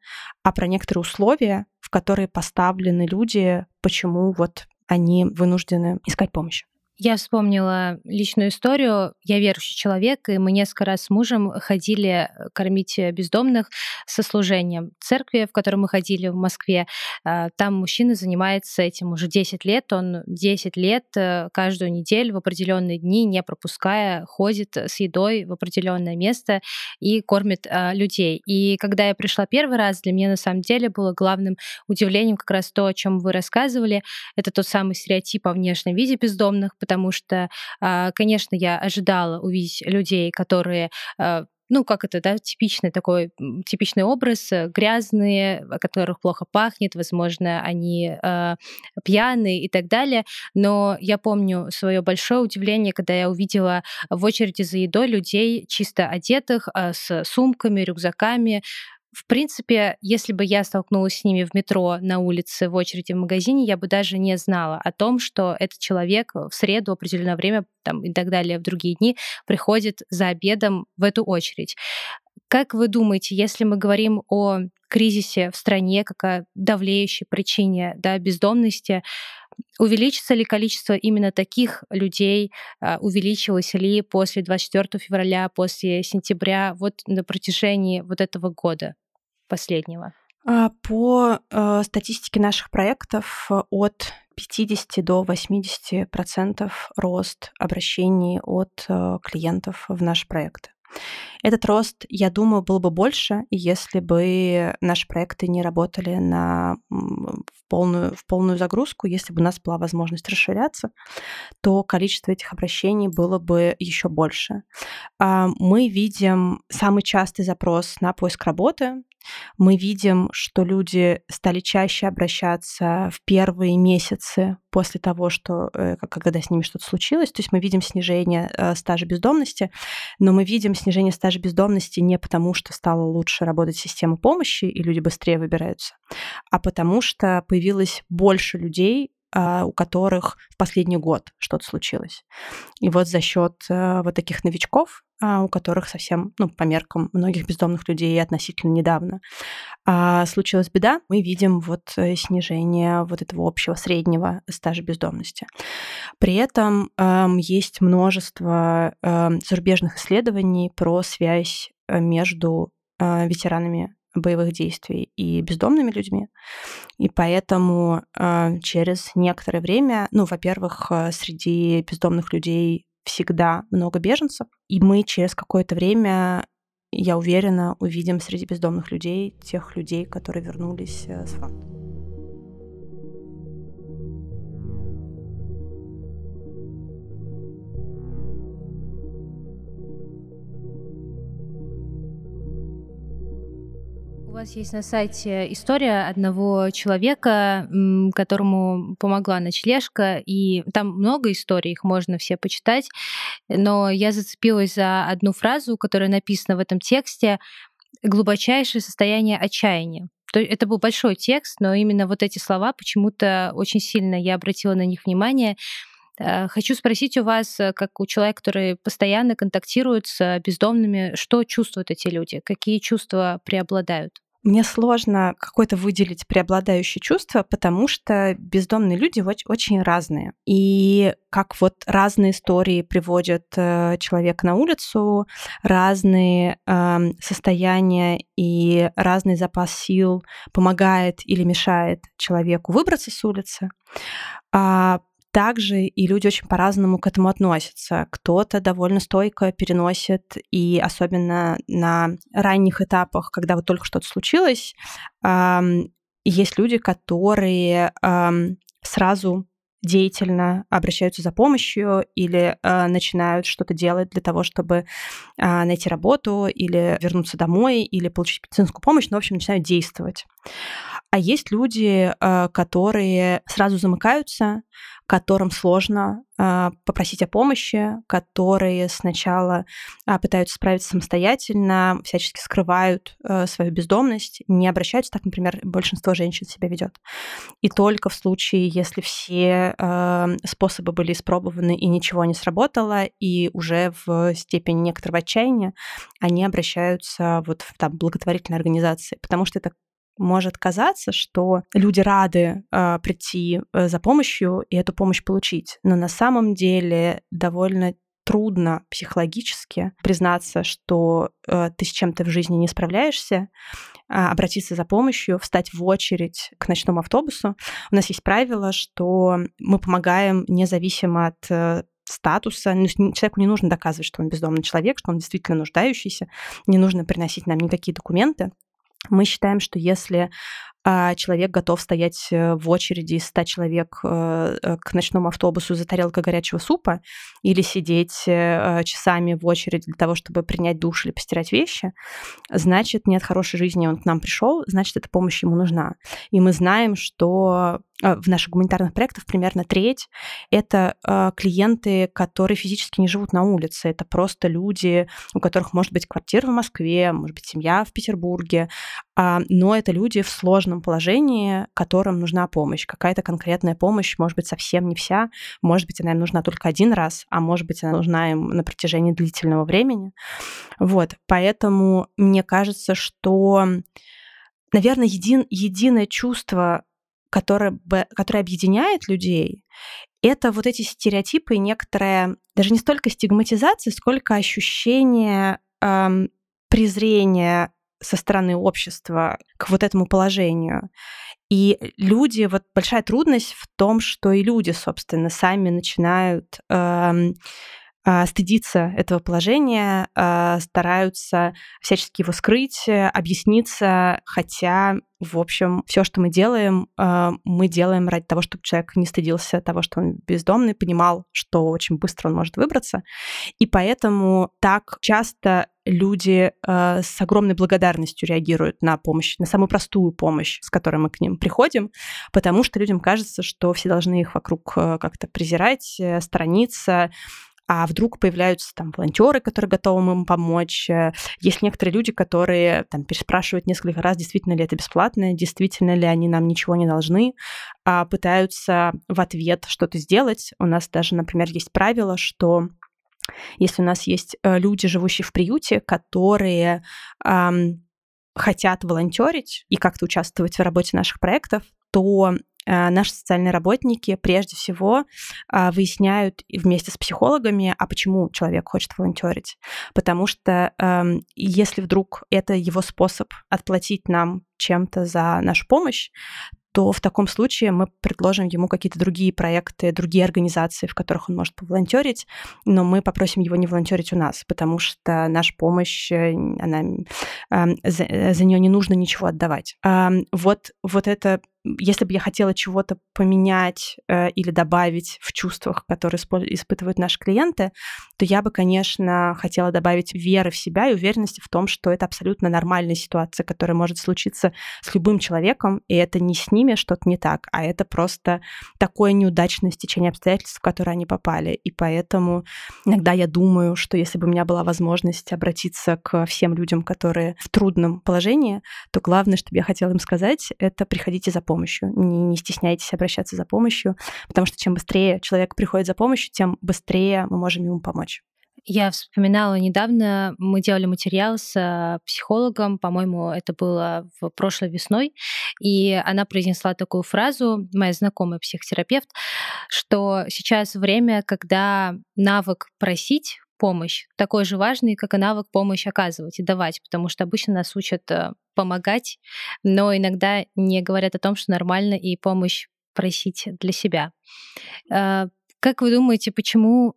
а про некоторые условия, в которые поставлены люди, почему вот они вынуждены искать помощь. Я вспомнила личную историю. Я верующий человек, и мы несколько раз с мужем ходили э, кормить э, бездомных со служением церкви, в которой мы ходили в Москве. А, там мужчина занимается этим уже 10 лет. Он 10 лет э, каждую неделю в определенные дни, не пропуская, ходит с едой в определенное место и кормит людей. И когда я пришла первый раз, для меня на самом деле было главным удивлением как раз то, о чем вы рассказывали. Это тот самый стереотип о внешнем виде бездомных, потому что, а, конечно, я ожидала увидеть людей, которые а, ну, как это, да, типичный такой, типичный образ, э, грязные, о которых плохо пахнет, возможно, они э, пьяные и так далее. Но я помню свое большое удивление, когда я увидела в очереди за едой людей чисто одетых, э, с сумками, рюкзаками, в принципе, если бы я столкнулась с ними в метро, на улице, в очереди в магазине, я бы даже не знала о том, что этот человек в среду, определенное время там, и так далее, в другие дни приходит за обедом в эту очередь. Как вы думаете, если мы говорим о кризисе в стране, как о давлеющей причине да, бездомности, увеличится ли количество именно таких людей, а, увеличилось ли после 24 февраля, после сентября, вот на протяжении вот этого года последнего? А, по э, статистике наших проектов от 50 до 80 процентов рост обращений от э, клиентов в наш проект. Этот рост, я думаю, был бы больше, если бы наши проекты не работали на, в, полную, в полную загрузку, если бы у нас была возможность расширяться, то количество этих обращений было бы еще больше. А, мы видим самый частый запрос на поиск работы, мы видим, что люди стали чаще обращаться в первые месяцы после того, что, э, когда с ними что-то случилось. То есть мы видим снижение э, стажа бездомности, но мы видим снижение стажа бездомности не потому, что стала лучше работать система помощи и люди быстрее выбираются, а потому что появилось больше людей, а, у которых в последний год что-то случилось. И вот за счет э, вот таких новичков, у которых совсем, ну, по меркам многих бездомных людей относительно недавно, а, случилась беда, мы видим вот э, снижение вот этого общего среднего стажа бездомности. При этом эм, есть множество эм, зарубежных исследований про связь э, между ветеранами боевых действий и бездомными людьми. И поэтому э, через некоторое время, ну, во-первых, э, среди бездомных людей всегда много беженцев, и мы через какое-то время я уверена, увидим среди бездомных людей тех людей, которые вернулись э, с фронта. Вас есть на сайте история одного человека, которому помогла ночлежка, и там много историй, их можно все почитать, но я зацепилась за одну фразу, которая написана в этом тексте «глубочайшее состояние отчаяния». То это был большой текст, но именно вот эти слова почему-то очень сильно я обратила на них внимание. Э, хочу спросить у вас, э, как у человека, который постоянно контактирует с бездомными, что чувствуют эти люди, какие чувства преобладают? Мне сложно какое-то выделить преобладающее чувство, потому что бездомные люди очень разные. И как вот разные истории приводят э, человека на улицу, разные э, состояния и разный запас сил помогает или мешает человеку выбраться с улицы. А также и люди очень по-разному к этому относятся. Кто-то довольно стойко переносит, и особенно на ранних этапах, когда вот только что-то случилось, есть люди, которые сразу деятельно обращаются за помощью или э, начинают что-то делать для того, чтобы э, найти работу или вернуться домой или получить медицинскую помощь, ну, в общем, начинают действовать. А есть люди, э, которые сразу замыкаются, которым сложно э, попросить о помощи, которые сначала э, пытаются справиться самостоятельно, всячески скрывают э, свою бездомность, не обращаются, так, например, большинство женщин себя ведет. И только в случае, если все э, способы были испробованы и ничего не сработало, и уже в степени некоторого отчаяния они обращаются вот в там, благотворительные организации, потому что это может казаться, что люди рады э, прийти за помощью и эту помощь получить, но на самом деле довольно трудно психологически признаться, что э, ты с чем-то в жизни не справляешься, э, обратиться за помощью, встать в очередь к ночному автобусу. У нас есть правило, что мы помогаем независимо от э, статуса. Человеку не нужно доказывать, что он бездомный человек, что он действительно нуждающийся. Не нужно приносить нам никакие документы. Мы считаем, что если а человек готов стоять э, в очереди из 100 человек э, э, к ночному автобусу за тарелкой горячего супа или сидеть часами в очереди для того, чтобы принять душ или постирать вещи, значит, нет хорошей жизни, он к нам пришел, значит, эта помощь ему нужна. И мы знаем, что в наших гуманитарных проектах примерно треть — это клиенты, которые физически не живут на улице. Это просто люди, у которых может быть квартира в Москве, может быть семья в Петербурге, а, но это люди в сложном положении, которым нужна помощь. Какая-то конкретная помощь, может быть, совсем не вся, может быть, она им нужна только один раз, а может быть, она нужна им на протяжении длительного времени. Вот, поэтому мне кажется, что, наверное, един, единое чувство, которое, которое объединяет людей, это вот эти стереотипы и некоторая, даже не столько стигматизация, сколько ощущение эм, презрения со стороны общества к вот этому положению. И люди, вот большая трудность в том, что и люди, собственно, сами начинают эм, э, стыдиться этого положения, э, стараются всячески его скрыть, объясниться, хотя в общем, все, что мы делаем, э, мы делаем ради того, чтобы человек не стыдился того, что он бездомный, понимал, что очень быстро он может выбраться. И поэтому так часто люди э, с огромной благодарностью реагируют на помощь, на самую простую помощь, с которой мы к ним приходим, потому что людям кажется, что все должны их вокруг э, как-то презирать, сторониться, а вдруг появляются там волонтеры, которые готовы им помочь. Э, есть некоторые люди, которые там переспрашивают несколько раз, действительно ли это бесплатно, действительно ли они нам ничего не должны, а пытаются в ответ что-то сделать. У нас даже, например, есть правило, что если у нас есть э, люди, живущие в приюте, которые эм, хотят волонтерить и как-то участвовать в работе наших проектов, то наши социальные работники прежде всего а, выясняют вместе с психологами, а почему человек хочет волонтерить. Потому что эм, если вдруг это его способ отплатить нам чем-то за нашу помощь, то в таком случае мы предложим ему какие-то другие проекты, другие организации, в которых он может поволонтерить, но мы попросим его не волонтерить у нас, потому что наша помощь, э, она, эм, за, за нее не нужно ничего отдавать. Эм, вот, вот это если бы я хотела чего-то поменять э, или добавить в чувствах, которые испытывают наши клиенты, то я бы, конечно, хотела добавить веры в себя и уверенности в том, что это абсолютно нормальная ситуация, которая может случиться с любым человеком, и это не с ними что-то не так, а это просто такое неудачное стечение обстоятельств, в которые они попали. И поэтому иногда я думаю, что если бы у меня была возможность обратиться к всем людям, которые в трудном положении, то главное, что я хотела им сказать, это приходите за помощью. Не, не стесняйтесь обращаться за помощью, потому что чем быстрее человек приходит за помощью, тем быстрее мы можем ему помочь. Я вспоминала недавно, мы делали материал с э, психологом, по-моему, это было в прошлой весной, и она произнесла такую фразу, моя знакомая психотерапевт, что сейчас время, когда навык просить помощь такой же важный, как и навык помощь оказывать и давать, потому что обычно нас учат э, помогать, но иногда не говорят о том, что нормально и помощь просить для себя. Э, как вы думаете, почему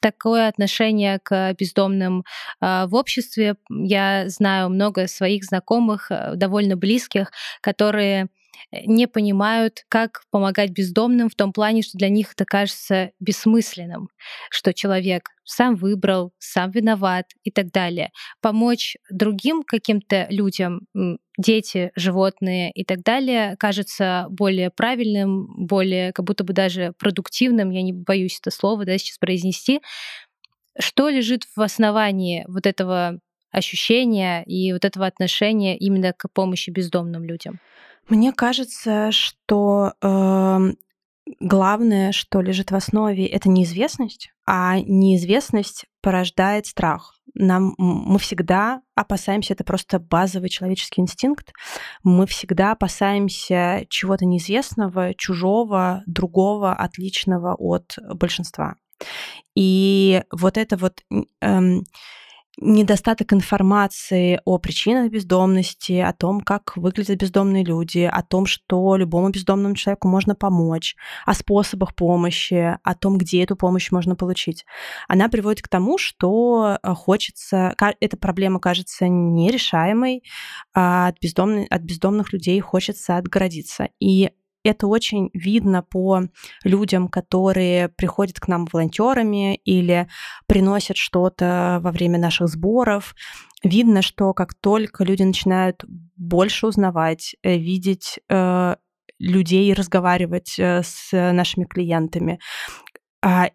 такое отношение к бездомным э, в обществе. Я знаю много своих знакомых, довольно близких, которые не понимают, как помогать бездомным в том плане, что для них это кажется бессмысленным, что человек сам выбрал, сам виноват и так далее. Помочь другим каким-то людям, дети, животные и так далее, кажется более правильным, более как будто бы даже продуктивным, я не боюсь это слово да, сейчас произнести. Что лежит в основании вот этого ощущения и вот этого отношения именно к помощи бездомным людям? Мне кажется, что э, главное, что лежит в основе, это неизвестность, а неизвестность порождает страх. Нам, мы всегда опасаемся, это просто базовый человеческий инстинкт, мы всегда опасаемся чего-то неизвестного, чужого, другого, отличного от большинства. И вот это вот эм, недостаток информации о причинах бездомности, о том, как выглядят бездомные люди, о том, что любому бездомному человеку можно помочь, о способах помощи, о том, где эту помощь можно получить. Она приводит к тому, что э, хочется, эта проблема кажется нерешаемой, а от, бездомных, от бездомных людей хочется отгородиться. И это очень видно по людям, которые приходят к нам волонтерами или приносят что-то во время наших сборов. Видно, что как только люди начинают больше узнавать, э, видеть э, людей, разговаривать э, с нашими клиентами, а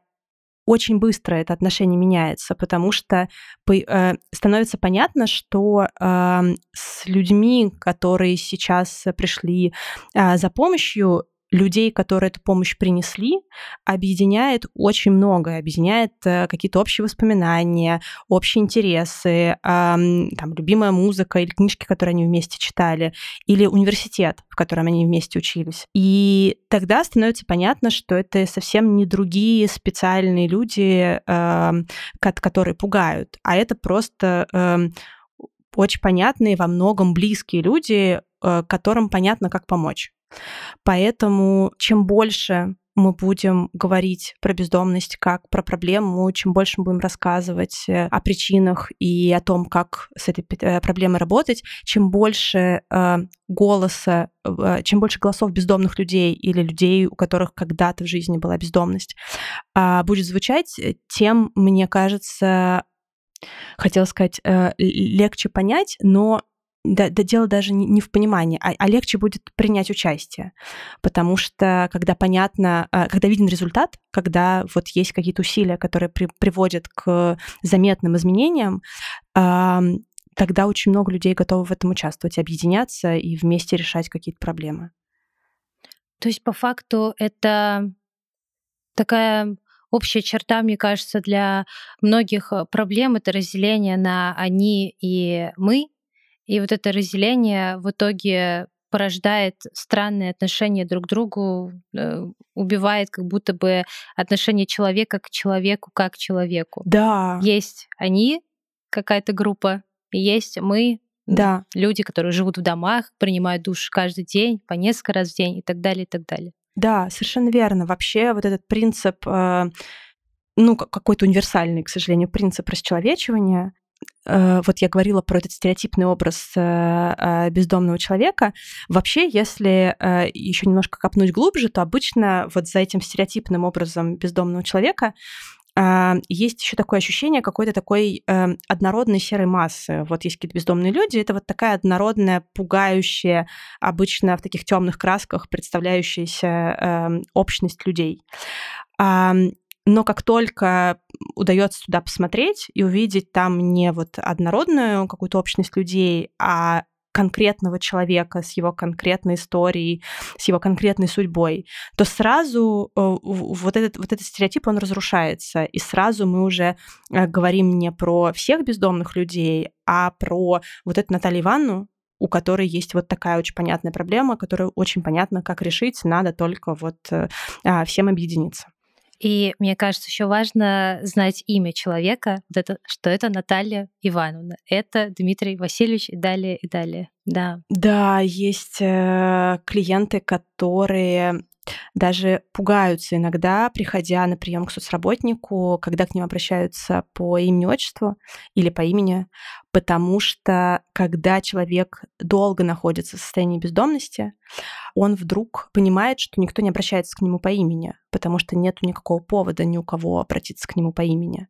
очень быстро это отношение меняется, потому что э, становится понятно, что э, с людьми, которые сейчас пришли э, за помощью, людей, которые эту помощь принесли, объединяет очень многое. Объединяет э, какие-то общие воспоминания, общие интересы, там, любимая музыка или книжки, которые они вместе читали, или университет, в котором они вместе учились. И тогда становится понятно, что это совсем не другие специальные люди, которые пугают, а это просто эм, очень понятные, во многом близкие люди, э, которым понятно, как помочь. Поэтому чем больше мы будем говорить про бездомность как про проблему, чем больше мы будем рассказывать э, о причинах и о том, как с этой э, проблемой работать, чем больше э, голоса, э, чем больше голосов бездомных людей или людей, у которых когда-то в жизни была бездомность, э, будет звучать, э, тем, мне кажется, хотела сказать, легче понять, но да, да дело даже не, не в понимании, а, а легче будет принять участие. Потому что когда понятно, а, когда виден результат, когда вот есть какие-то усилия, которые при, приводят к заметным изменениям, тогда очень много людей готовы в этом участвовать, объединяться и вместе решать какие-то проблемы. То есть по факту это такая общая черта, мне кажется, для многих э, проблем это разделение на они и мы, и вот это разделение в итоге порождает странные отношения друг к другу, э, убивает как будто бы отношение человека к человеку как к человеку. Да. Есть они, какая-то группа, и есть мы, да. люди, которые живут в домах, принимают душ каждый день, по несколько раз в день и так далее, и так далее. Да, совершенно верно. Вообще вот этот принцип, э, ну, какой-то универсальный, к сожалению, принцип расчеловечивания, вот я говорила про этот стереотипный образ э, э, бездомного человека. Вообще, если еще немножко копнуть глубже, то обычно вот за этим стереотипным образом бездомного человека есть еще такое ощущение какой-то такой однородной серой массы. Вот есть какие-то бездомные люди, это вот такая однородная, пугающая, обычно в таких темных красках представляющаяся общность людей. Но как только удается туда посмотреть и увидеть там не вот однородную какую-то общность людей, а конкретного человека, с его конкретной историей, с его конкретной судьбой, то сразу э, вот этот, вот этот стереотип, он разрушается. И сразу мы уже э, говорим не про всех бездомных людей, а про вот эту Наталью Ивановну, у которой есть вот такая очень понятная проблема, которую очень понятно, как решить, надо только вот э, а, всем объединиться. И мне кажется, еще важно знать имя человека, вот это, что это Наталья Ивановна, это Дмитрий Васильевич и далее, и далее. Да. Да, есть э, клиенты, которые даже пугаются иногда, приходя на прием к соцработнику, когда к ним обращаются по имени отчеству или по имени, потому что когда человек долго находится в состоянии бездомности, он вдруг понимает, что никто не обращается к нему по имени, потому что нет никакого повода ни у кого обратиться к нему по имени.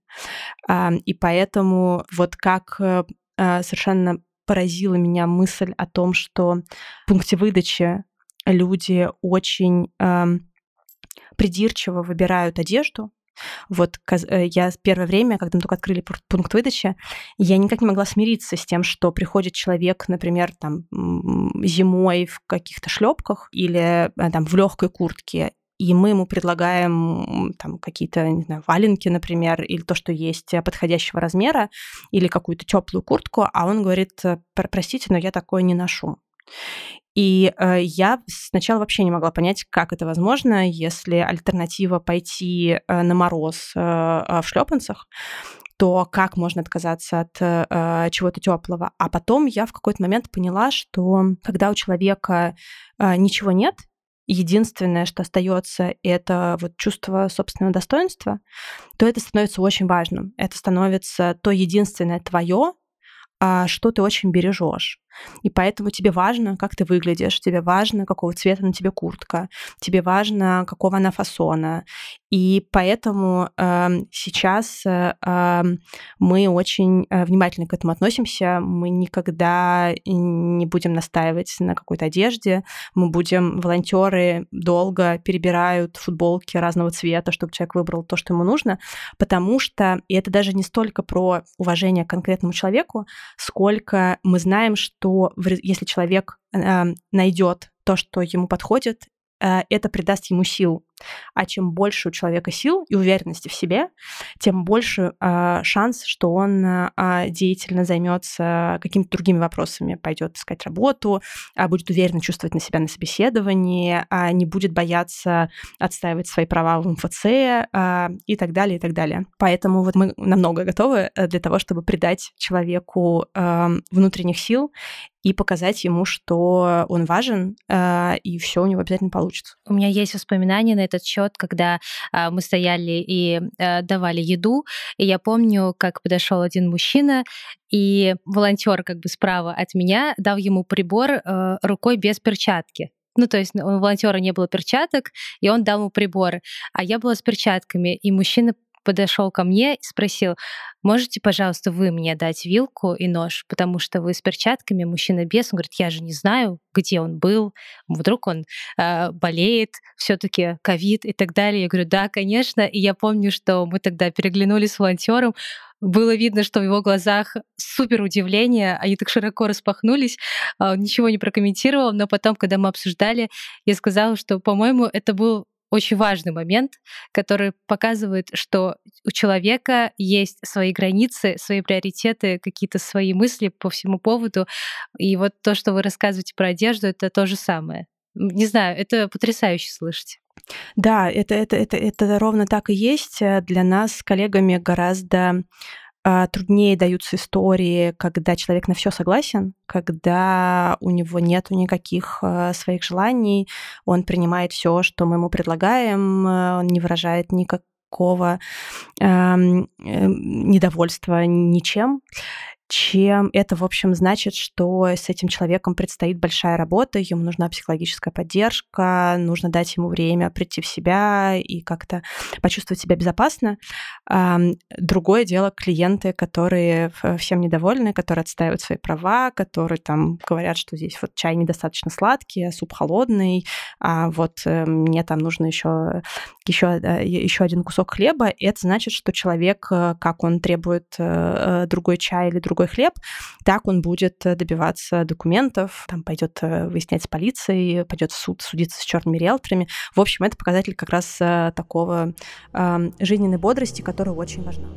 И поэтому вот как э, а, совершенно поразила меня мысль о том, что в пункте выдачи люди очень э, придирчиво выбирают одежду. Вот э, я первое время, когда мы только открыли пункт выдачи, я никак не могла смириться с тем, что приходит человек, например, там зимой в каких-то шлепках или э, там в легкой куртке, и мы ему предлагаем там какие-то, не знаю, валенки, например, или то, что есть подходящего размера, или какую-то теплую куртку, а он говорит, простите, но я такое не ношу. И э, я сначала вообще не могла понять, как это возможно, если альтернатива пойти э, на мороз э, в шлепанцах, то как можно отказаться от э, чего-то теплого. А потом я в какой-то момент поняла, что когда у человека э, ничего нет, единственное, что остается, это вот чувство собственного достоинства, то это становится очень важным. Это становится то единственное твое, а, что ты очень бережешь. И поэтому тебе важно, как ты выглядишь, тебе важно, какого цвета на тебе куртка, тебе важно, какого она фасона. И поэтому э, сейчас э, мы очень э, внимательно к этому относимся. Мы никогда не будем настаивать на какой-то одежде. Мы будем, волонтеры долго перебирают футболки разного цвета, чтобы человек выбрал то, что ему нужно, потому что, и это даже не столько про уважение к конкретному человеку, сколько мы знаем, что если человек э, найдет то, что ему подходит, э, это придаст ему сил. А чем больше у человека сил и уверенности в себе, тем больше э, шанс, что он э, деятельно займется какими-то другими вопросами, пойдет искать работу, э, будет уверенно чувствовать на себя на собеседовании, э, не будет бояться отстаивать свои права в МФЦ э, и так далее, и так далее. Поэтому вот мы намного готовы для того, чтобы придать человеку э, внутренних сил и показать ему, что он важен, э, и все у него обязательно получится. У меня есть воспоминания на этот счет, когда э, мы стояли и э, давали еду, и я помню, как подошел один мужчина, и волонтер как бы справа от меня дал ему прибор э, рукой без перчатки. Ну, то есть у волонтера не было перчаток, и он дал ему прибор. А я была с перчатками, и мужчина подошел ко мне и спросил, можете, пожалуйста, вы мне дать вилку и нож, потому что вы с перчатками, мужчина без, он говорит, я же не знаю, где он был, вдруг он э, болеет, все-таки ковид и так далее. Я говорю, да, конечно. И я помню, что мы тогда переглянулись с волонтером, было видно, что в его глазах супер удивление, они так широко распахнулись, а, он ничего не прокомментировал, но потом, когда мы обсуждали, я сказала, что, по-моему, это был очень важный момент, который показывает, что у человека есть свои границы, свои приоритеты, какие-то свои мысли по всему поводу. И вот то, что вы рассказываете про одежду, это то же самое. Не знаю, это потрясающе слышать. Да, это, это, это, это ровно так и есть. Для нас с коллегами гораздо труднее даются истории, когда человек на все согласен, когда у него нет никаких а, своих желаний, он принимает все, что мы ему предлагаем, а, он не выражает никакого э, недовольства ничем чем это, в общем, значит, что с этим человеком предстоит большая работа, ему нужна психологическая поддержка, нужно дать ему время прийти в себя и как-то почувствовать себя безопасно. Другое дело клиенты, которые всем недовольны, которые отстаивают свои права, которые там говорят, что здесь вот чай недостаточно сладкий, а суп холодный, а вот э, мне там нужно еще еще, еще один кусок хлеба, это значит, что человек, э, как он требует э, другой чай или другой сухой хлеб, так он будет добиваться документов, там пойдет выяснять с полицией, пойдет в суд судиться с черными риэлторами. В общем, это показатель как раз такого жизненной бодрости, которая очень важна.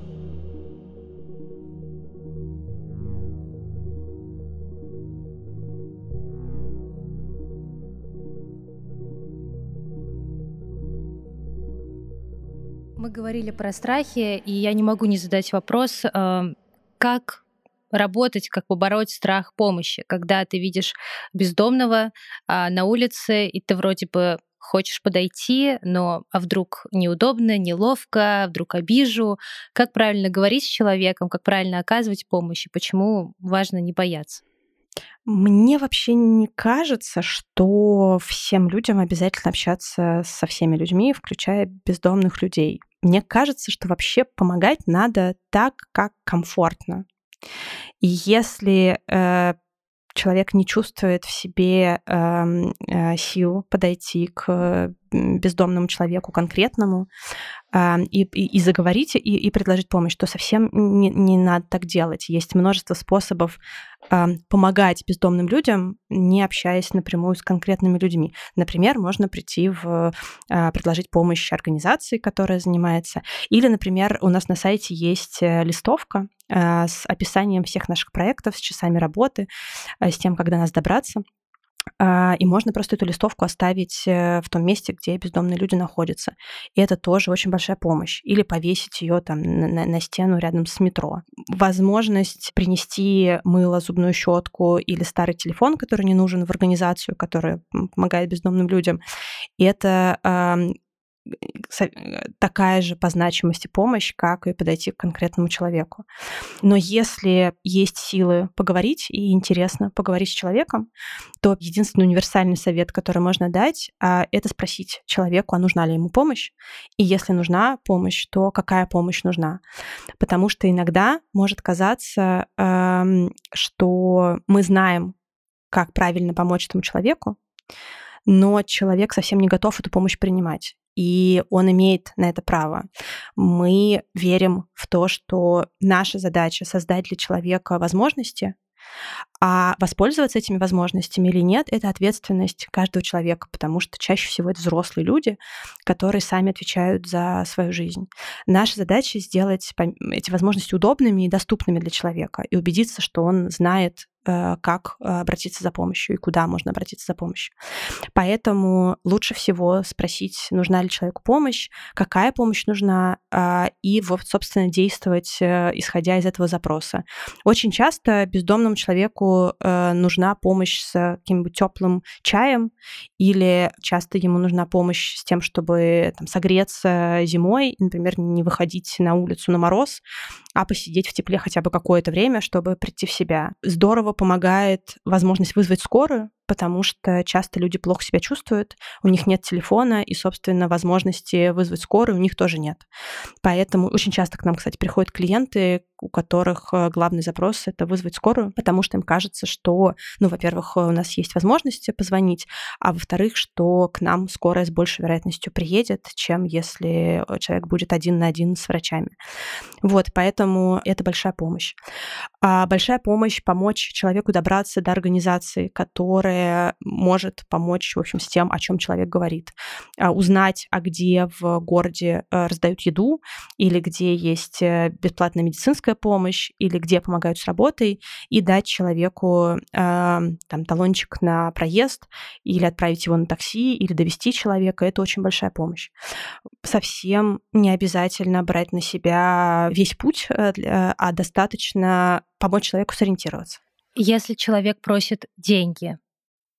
Мы говорили про страхи, и я не могу не задать вопрос, э, как работать, как побороть страх помощи, когда ты видишь бездомного а, на улице, и ты вроде бы хочешь подойти, но а вдруг неудобно, неловко, вдруг обижу. Как правильно говорить с человеком, как правильно оказывать помощь, и почему важно не бояться? Мне вообще не кажется, что всем людям обязательно общаться со всеми людьми, включая бездомных людей. Мне кажется, что вообще помогать надо так, как комфортно. И если э, человек не чувствует в себе эм, э, сил подойти к бездомному человеку конкретному э, и, и, и заговорить и, и предложить помощь, то совсем не, не надо так делать. Есть множество способов э, помогать бездомным людям, не общаясь напрямую с конкретными людьми. Например, можно прийти в э, предложить помощь организации, которая занимается, или, например, у нас на сайте есть э, листовка э, с описанием всех наших проектов, с часами работы, э, с тем, когда нас добраться. А, и можно просто эту листовку оставить э, в том месте, где бездомные люди находятся. И это тоже очень большая помощь. Или повесить ее там на, на стену рядом с метро. Возможность принести мыло, зубную щетку или старый телефон, который не нужен в организацию, которая помогает бездомным людям. И это такая же по значимости помощь, как и подойти к конкретному человеку. Но если есть силы поговорить и интересно поговорить с человеком, то единственный универсальный совет, который можно дать, а, это спросить человеку, а нужна ли ему помощь. И если нужна помощь, то какая помощь нужна. Потому что иногда может казаться, что мы знаем, как правильно помочь этому человеку, но человек совсем не готов эту помощь принимать и он имеет на это право. Мы верим в то, что наша задача создать для человека возможности, а воспользоваться этими возможностями или нет, это ответственность каждого человека, потому что чаще всего это взрослые люди, которые сами отвечают за свою жизнь. Наша задача сделать эти возможности удобными и доступными для человека и убедиться, что он знает как э, обратиться за помощью и куда можно обратиться за помощью. Поэтому лучше всего спросить, нужна ли человеку помощь, какая помощь нужна, а, и вот, собственно, действовать, э, исходя из этого запроса. Очень часто бездомному человеку нужна помощь с каким-нибудь теплым чаем, или часто ему нужна помощь с тем, чтобы там, согреться зимой, например, не выходить на улицу на мороз, а посидеть в тепле хотя бы какое-то время, чтобы прийти в себя. Здорово помогает возможность вызвать скорую, потому что часто люди плохо себя чувствуют, у них нет телефона, и, собственно, возможности вызвать скорую у них тоже нет. Поэтому очень часто к нам, кстати, приходят клиенты, у которых э, главный запрос — это вызвать скорую, потому что им кажется, что, ну, во-первых, у нас есть возможность позвонить, а во-вторых, что к нам скорая с большей вероятностью приедет, чем если человек будет один на один с врачами. Вот, поэтому это большая помощь. А большая помощь — помочь человеку добраться до организации, которая которая может помочь, в общем, с тем, о чем человек говорит. А, узнать, а где в городе э, раздают еду, или где есть э, бесплатная медицинская помощь, или где помогают с работой, и дать человеку а, там, талончик на проезд, или отправить его на такси, или довести человека. Это очень большая помощь. Совсем не обязательно брать на себя весь путь, э, а достаточно помочь человеку сориентироваться. Если человек просит деньги,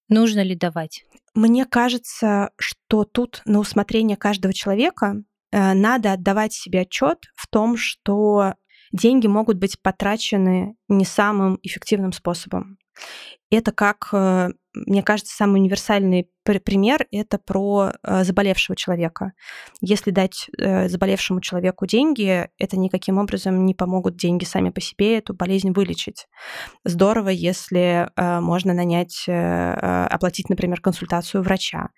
Нужно ли давать? Мне кажется, что тут на усмотрение каждого человека э, надо отдавать себе отчет в том, что деньги могут быть потрачены не самым эффективным способом. Это как, э, мне кажется, самый универсальный пример — это про э, заболевшего человека. Если дать э, заболевшему человеку деньги, это никаким образом не помогут деньги сами по себе эту болезнь вылечить. Здорово, если э, можно нанять, оплатить, например, консультацию врача.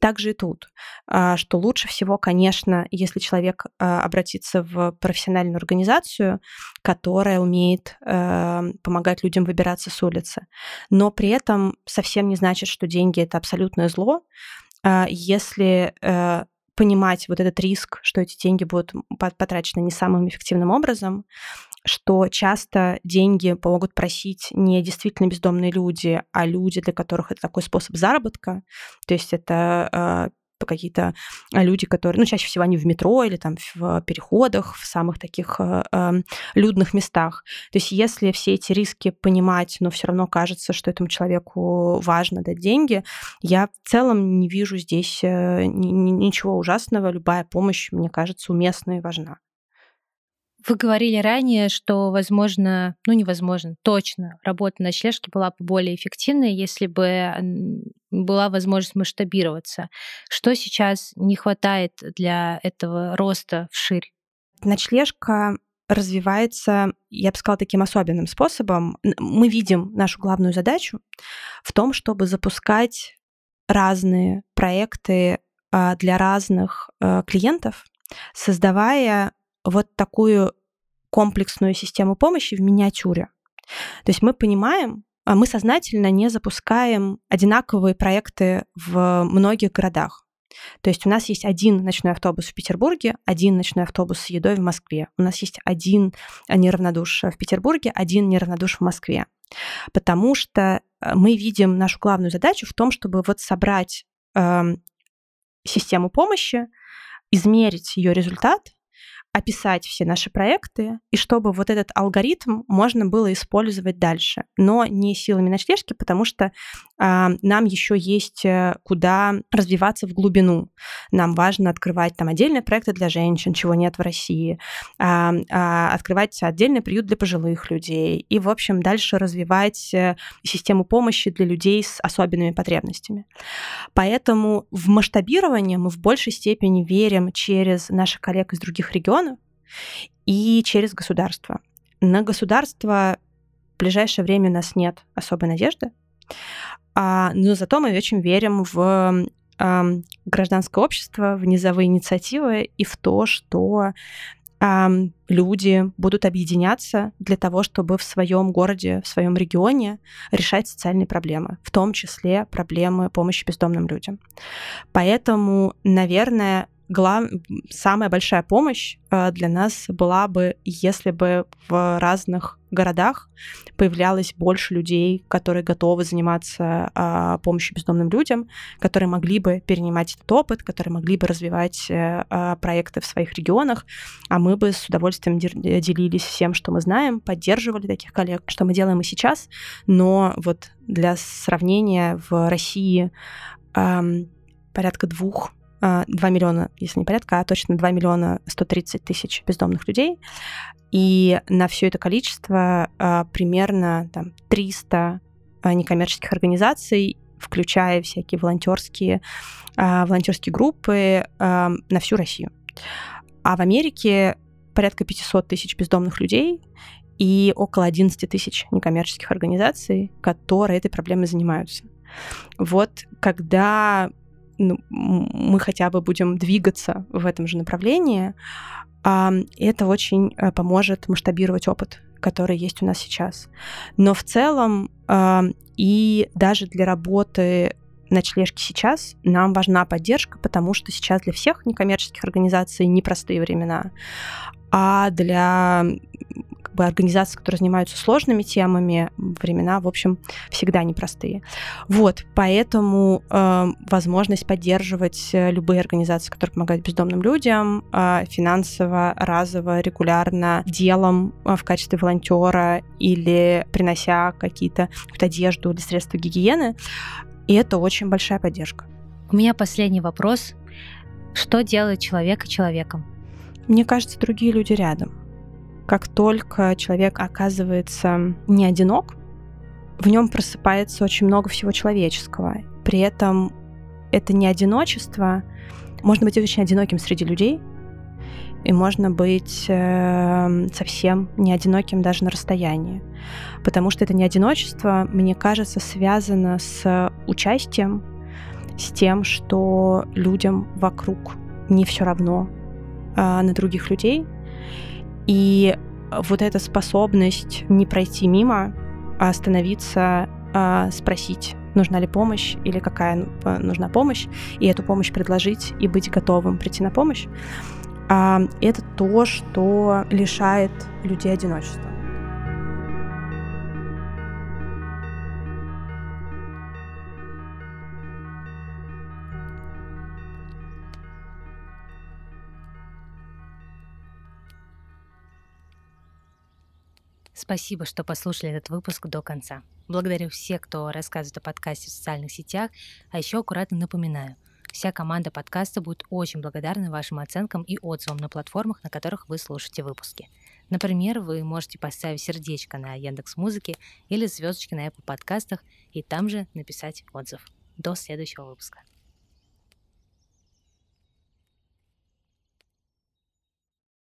Также и тут, что лучше всего, конечно, если человек обратится в профессиональную организацию, которая умеет помогать людям выбираться с улицы. Но при этом совсем не значит, что деньги — это абсолютное зло. А, если э, понимать вот этот риск, что эти деньги будут потрачены не самым эффективным образом, что часто деньги помогут просить не действительно бездомные люди, а люди, для которых это такой способ заработка. То есть это а, какие-то а, люди, которые, ну, чаще всего они в метро или там в переходах, в самых таких э, э, людных местах. То есть если все эти риски понимать, но все равно кажется, что этому человеку важно дать деньги, я в целом не вижу здесь э, ничего ужасного. Любая помощь, мне кажется, уместна и важна. Вы говорили ранее, что, возможно, ну невозможно, точно, работа на ночлежке была бы более эффективной, если бы была возможность масштабироваться. Что сейчас не хватает для этого роста вширь? Ночлежка развивается, я бы сказала, таким особенным способом. Мы видим нашу главную задачу в том, чтобы запускать разные проекты а, для разных а, клиентов, создавая вот такую комплексную систему помощи в миниатюре. То есть мы понимаем, а мы сознательно не запускаем одинаковые проекты в многих городах. То есть у нас есть один ночной автобус в Петербурге, один ночной автобус с едой в Москве. У нас есть один неравнодуш в Петербурге, один неравнодуш в Москве. Потому что э, мы видим нашу главную задачу в том, чтобы вот собрать э, систему помощи, измерить ее результат описать все наши проекты, и чтобы вот этот алгоритм можно было использовать дальше, но не силами ночлежки, потому что нам еще есть э, куда развиваться в глубину. Нам важно открывать там отдельные проекты для женщин, чего нет в России, э, э, открывать отдельный приют для пожилых людей и, в общем, дальше развивать э, систему помощи для людей с особенными потребностями. Поэтому в масштабирование мы в большей степени верим через наших коллег из других регионов, и через государство. На государство в ближайшее время у нас нет особой надежды, а, но зато мы очень верим в гражданское общество, в низовые инициативы и в то, что люди будут объединяться для того, чтобы в своем городе, в своем регионе решать социальные проблемы, в том числе проблемы помощи бездомным людям. Поэтому, наверное, глав... самая большая помощь э, для нас была бы, если бы в разных городах появлялось больше людей, которые готовы заниматься а, помощью бездомным людям, которые могли бы перенимать этот опыт, которые могли бы развивать э, проекты в своих регионах, а мы бы с удовольствием делились всем, что мы знаем, поддерживали таких коллег, что мы делаем и сейчас, но вот для сравнения в России порядка двух 2 а, миллиона, если не порядка, а точно 2 миллиона 130 тысяч бездомных людей. И на все это количество а, примерно там, 300 а, некоммерческих организаций, включая всякие волонтерские, волонтерские группы на всю Россию. А в Америке порядка 500 тысяч бездомных людей и около 11 тысяч некоммерческих организаций, которые этой проблемой занимаются. Вот когда ну, мы хотя бы будем двигаться в этом же направлении, это очень э, поможет масштабировать опыт, который есть у нас сейчас. Но в целом и даже для работы ночлежки сейчас нам важна поддержка, потому что сейчас для всех некоммерческих организаций непростые времена. А для бы организации, которые занимаются сложными темами, времена, в общем, всегда непростые. Вот, поэтому э, возможность поддерживать э, любые организации, которые помогают бездомным людям, э, финансово, разово, регулярно, делом э, в качестве волонтера или принося какие-то одежду или средства гигиены, и это очень большая поддержка. У меня последний вопрос. Что делает человека человеком? Мне кажется, другие люди рядом как только человек оказывается не одинок, в нем просыпается очень много всего человеческого. При этом это не одиночество. Можно быть очень одиноким среди людей, и можно быть э, совсем не одиноким даже на расстоянии. Потому что это не одиночество, мне кажется, связано с участием, с тем, что людям вокруг не все равно э, на других людей. И вот эта способность не пройти мимо, а остановиться, э, спросить, нужна ли помощь или какая нужна помощь, и эту помощь предложить и быть готовым прийти на помощь, а это то, что лишает людей одиночества. Спасибо, что послушали этот выпуск до конца. Благодарю всех, кто рассказывает о подкасте в социальных сетях, а еще аккуратно напоминаю – Вся команда подкаста будет очень благодарна вашим оценкам и отзывам на платформах, на которых вы слушаете выпуски. Например, вы можете поставить сердечко на Яндекс Музыке или звездочки на Apple подкастах и там же написать отзыв. До следующего выпуска.